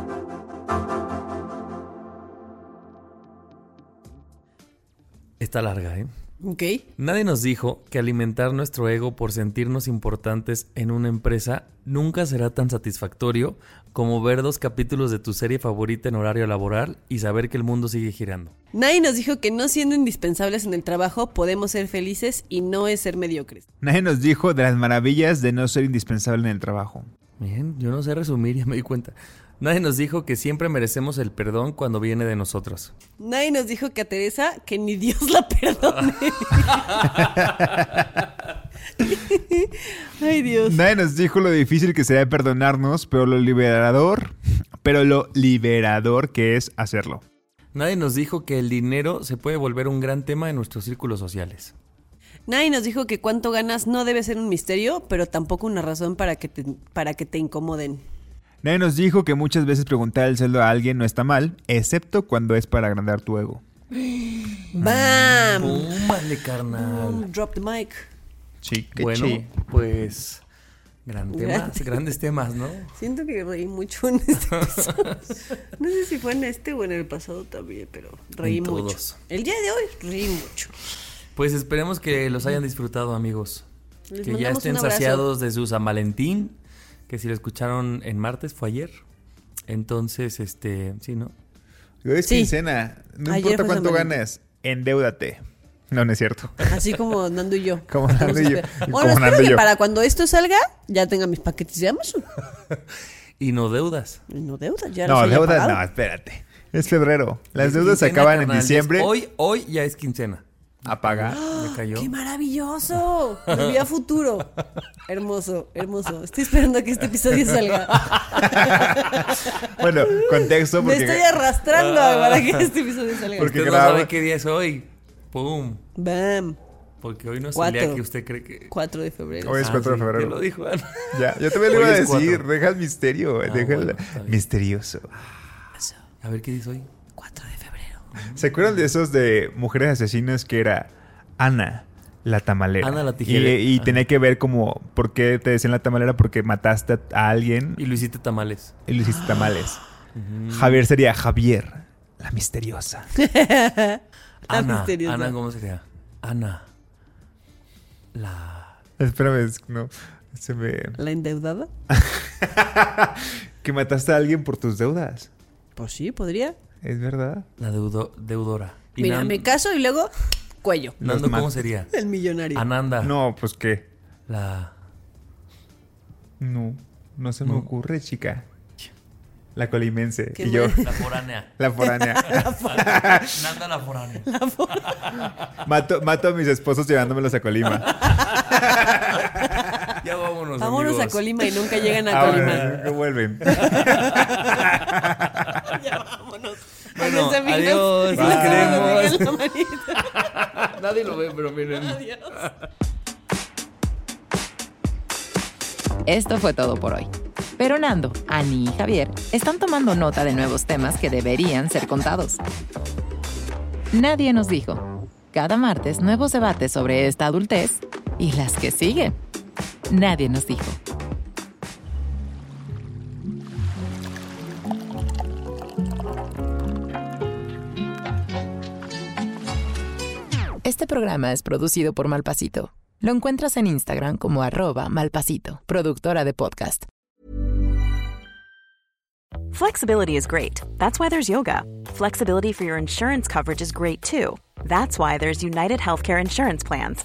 C: Está larga, ¿eh?
B: Ok.
C: Nadie nos dijo que alimentar nuestro ego por sentirnos importantes en una empresa nunca será tan satisfactorio como ver dos capítulos de tu serie favorita en horario laboral y saber que el mundo sigue girando.
B: Nadie nos dijo que no siendo indispensables en el trabajo podemos ser felices y no es ser mediocres.
A: Nadie nos dijo de las maravillas de no ser indispensable en el trabajo.
C: Bien, yo no sé resumir, ya me di cuenta. Nadie nos dijo que siempre merecemos el perdón cuando viene de nosotros.
B: Nadie nos dijo que a Teresa que ni Dios la perdone. Ay, Dios.
A: Nadie nos dijo lo difícil que sería perdonarnos, pero lo liberador, pero lo liberador que es hacerlo.
C: Nadie nos dijo que el dinero se puede volver un gran tema en nuestros círculos sociales.
B: Nadie nos dijo que cuánto ganas no debe ser un misterio, pero tampoco una razón para que te, para que te incomoden.
A: Nadie nos dijo que muchas veces preguntar el sueldo a alguien no está mal, excepto cuando es para agrandar tu ego.
B: ¡Bam!
C: ¡Púmale, carnal!
B: Mm, Drop the mic.
A: Sí, qué
C: Bueno,
A: chi.
C: pues. Gran temas,
B: Grande.
C: grandes temas, ¿no?
B: Siento que reí mucho en este episodio. No sé si fue en este o en el pasado también, pero reí mucho. El día de hoy reí mucho.
C: Pues esperemos que los hayan disfrutado, amigos.
B: Les
C: que ya estén saciados de su San Valentín. Que si lo escucharon en martes, fue ayer. Entonces, este, sí, ¿no?
A: Hoy es
B: Sí.
A: quincena. No
B: Ayer
A: importa cuánto ganes, endeúdate. No, no es cierto.
B: Así como Nando y yo.
A: Como Nando y yo. Como
B: Bueno, espero
A: Nando
B: que
A: yo.
B: para cuando esto salga ya tenga mis paquetes de Amazon.
C: Y no deudas.
B: Y No deuda, ya
A: No, deudas no, espérate. Es febrero. Las
C: Es
A: deudas se acaban en diciembre.
C: Hoy, hoy ya es quincena.
A: A pagar.
C: Me cayó.
B: ¡Qué maravilloso! Me vi a futuro. Hermoso, hermoso. Estoy esperando a que este episodio salga.
A: Bueno, contexto
B: Me
A: porque.
B: estoy arrastrando para que este episodio salga.
A: Porque
C: Usted no
A: graba-
C: sabe qué día es hoy. ¡Pum!
B: Bam.
C: Porque hoy no es
B: Cuatro.
C: el día que usted cree que...
B: 4 de febrero.
A: Hoy es
C: Ah,
A: 4 de
C: sí,
A: febrero.
C: ya lo dijo Ana.
A: Ya, yo también lo
C: Hoy
A: iba a decir. Deja el misterio.
C: Ah,
A: deja
C: bueno,
A: misterioso.
C: A ver qué dice hoy.
B: 4 de febrero.
A: ¿Se acuerdan de esos de mujeres asesinas que era Ana, la tamalera?
C: Ana, la tijera.
A: Y, tenía que ver como por qué te decían la tamalera porque mataste a alguien
C: Y lo hiciste tamales.
A: y lo hiciste tamales. Javier sería Javier, la misteriosa.
C: Ana.
B: misteriosa.
C: Ana, ¿cómo sería? Ana. La.
A: Espérame, es- no. Se me.
B: ¿La endeudada?
A: que mataste a alguien por tus deudas.
B: Pues sí, podría.
A: Es verdad.
C: La deudo, deudora. Y
B: Mira,
C: Nan-
B: me caso y luego cuello.
C: Nando, ¿cómo sería?
B: El millonario.
C: Ananda.
A: No, pues qué.
C: La.
A: No, no se me
C: No.
A: ocurre, chica. La colimense.
B: ¿Qué
A: Y yo?
C: La foránea.
A: la foránea.
C: Nanda la foránea.
A: mato, mato a mis esposos llevándomelos a Colima.
C: Ya vámonos.
B: Vámonos
C: amigos.
B: a Colima y nunca llegan a
A: Ahora,
B: Colima.
A: nunca vuelven.
B: ya vámonos.
C: Bueno,
B: amigos.
C: adiós, queremos. Nadie lo ve, pero miren.
F: Esto fue todo por hoy. Pero Nando, Ani y Javier están tomando nota de nuevos temas que deberían ser contados. Nadie nos dijo. Cada martes nuevos debates sobre esta adultez y las que siguen. Nadie nos dijo. Este programa es producido por Malpasito. Lo encuentras en Instagram como arroba malpasito, productora de podcast.
G: Flexibility is great. That's why there's yoga. Flexibility for your insurance coverage is great too. That's why there's United Healthcare Insurance Plans.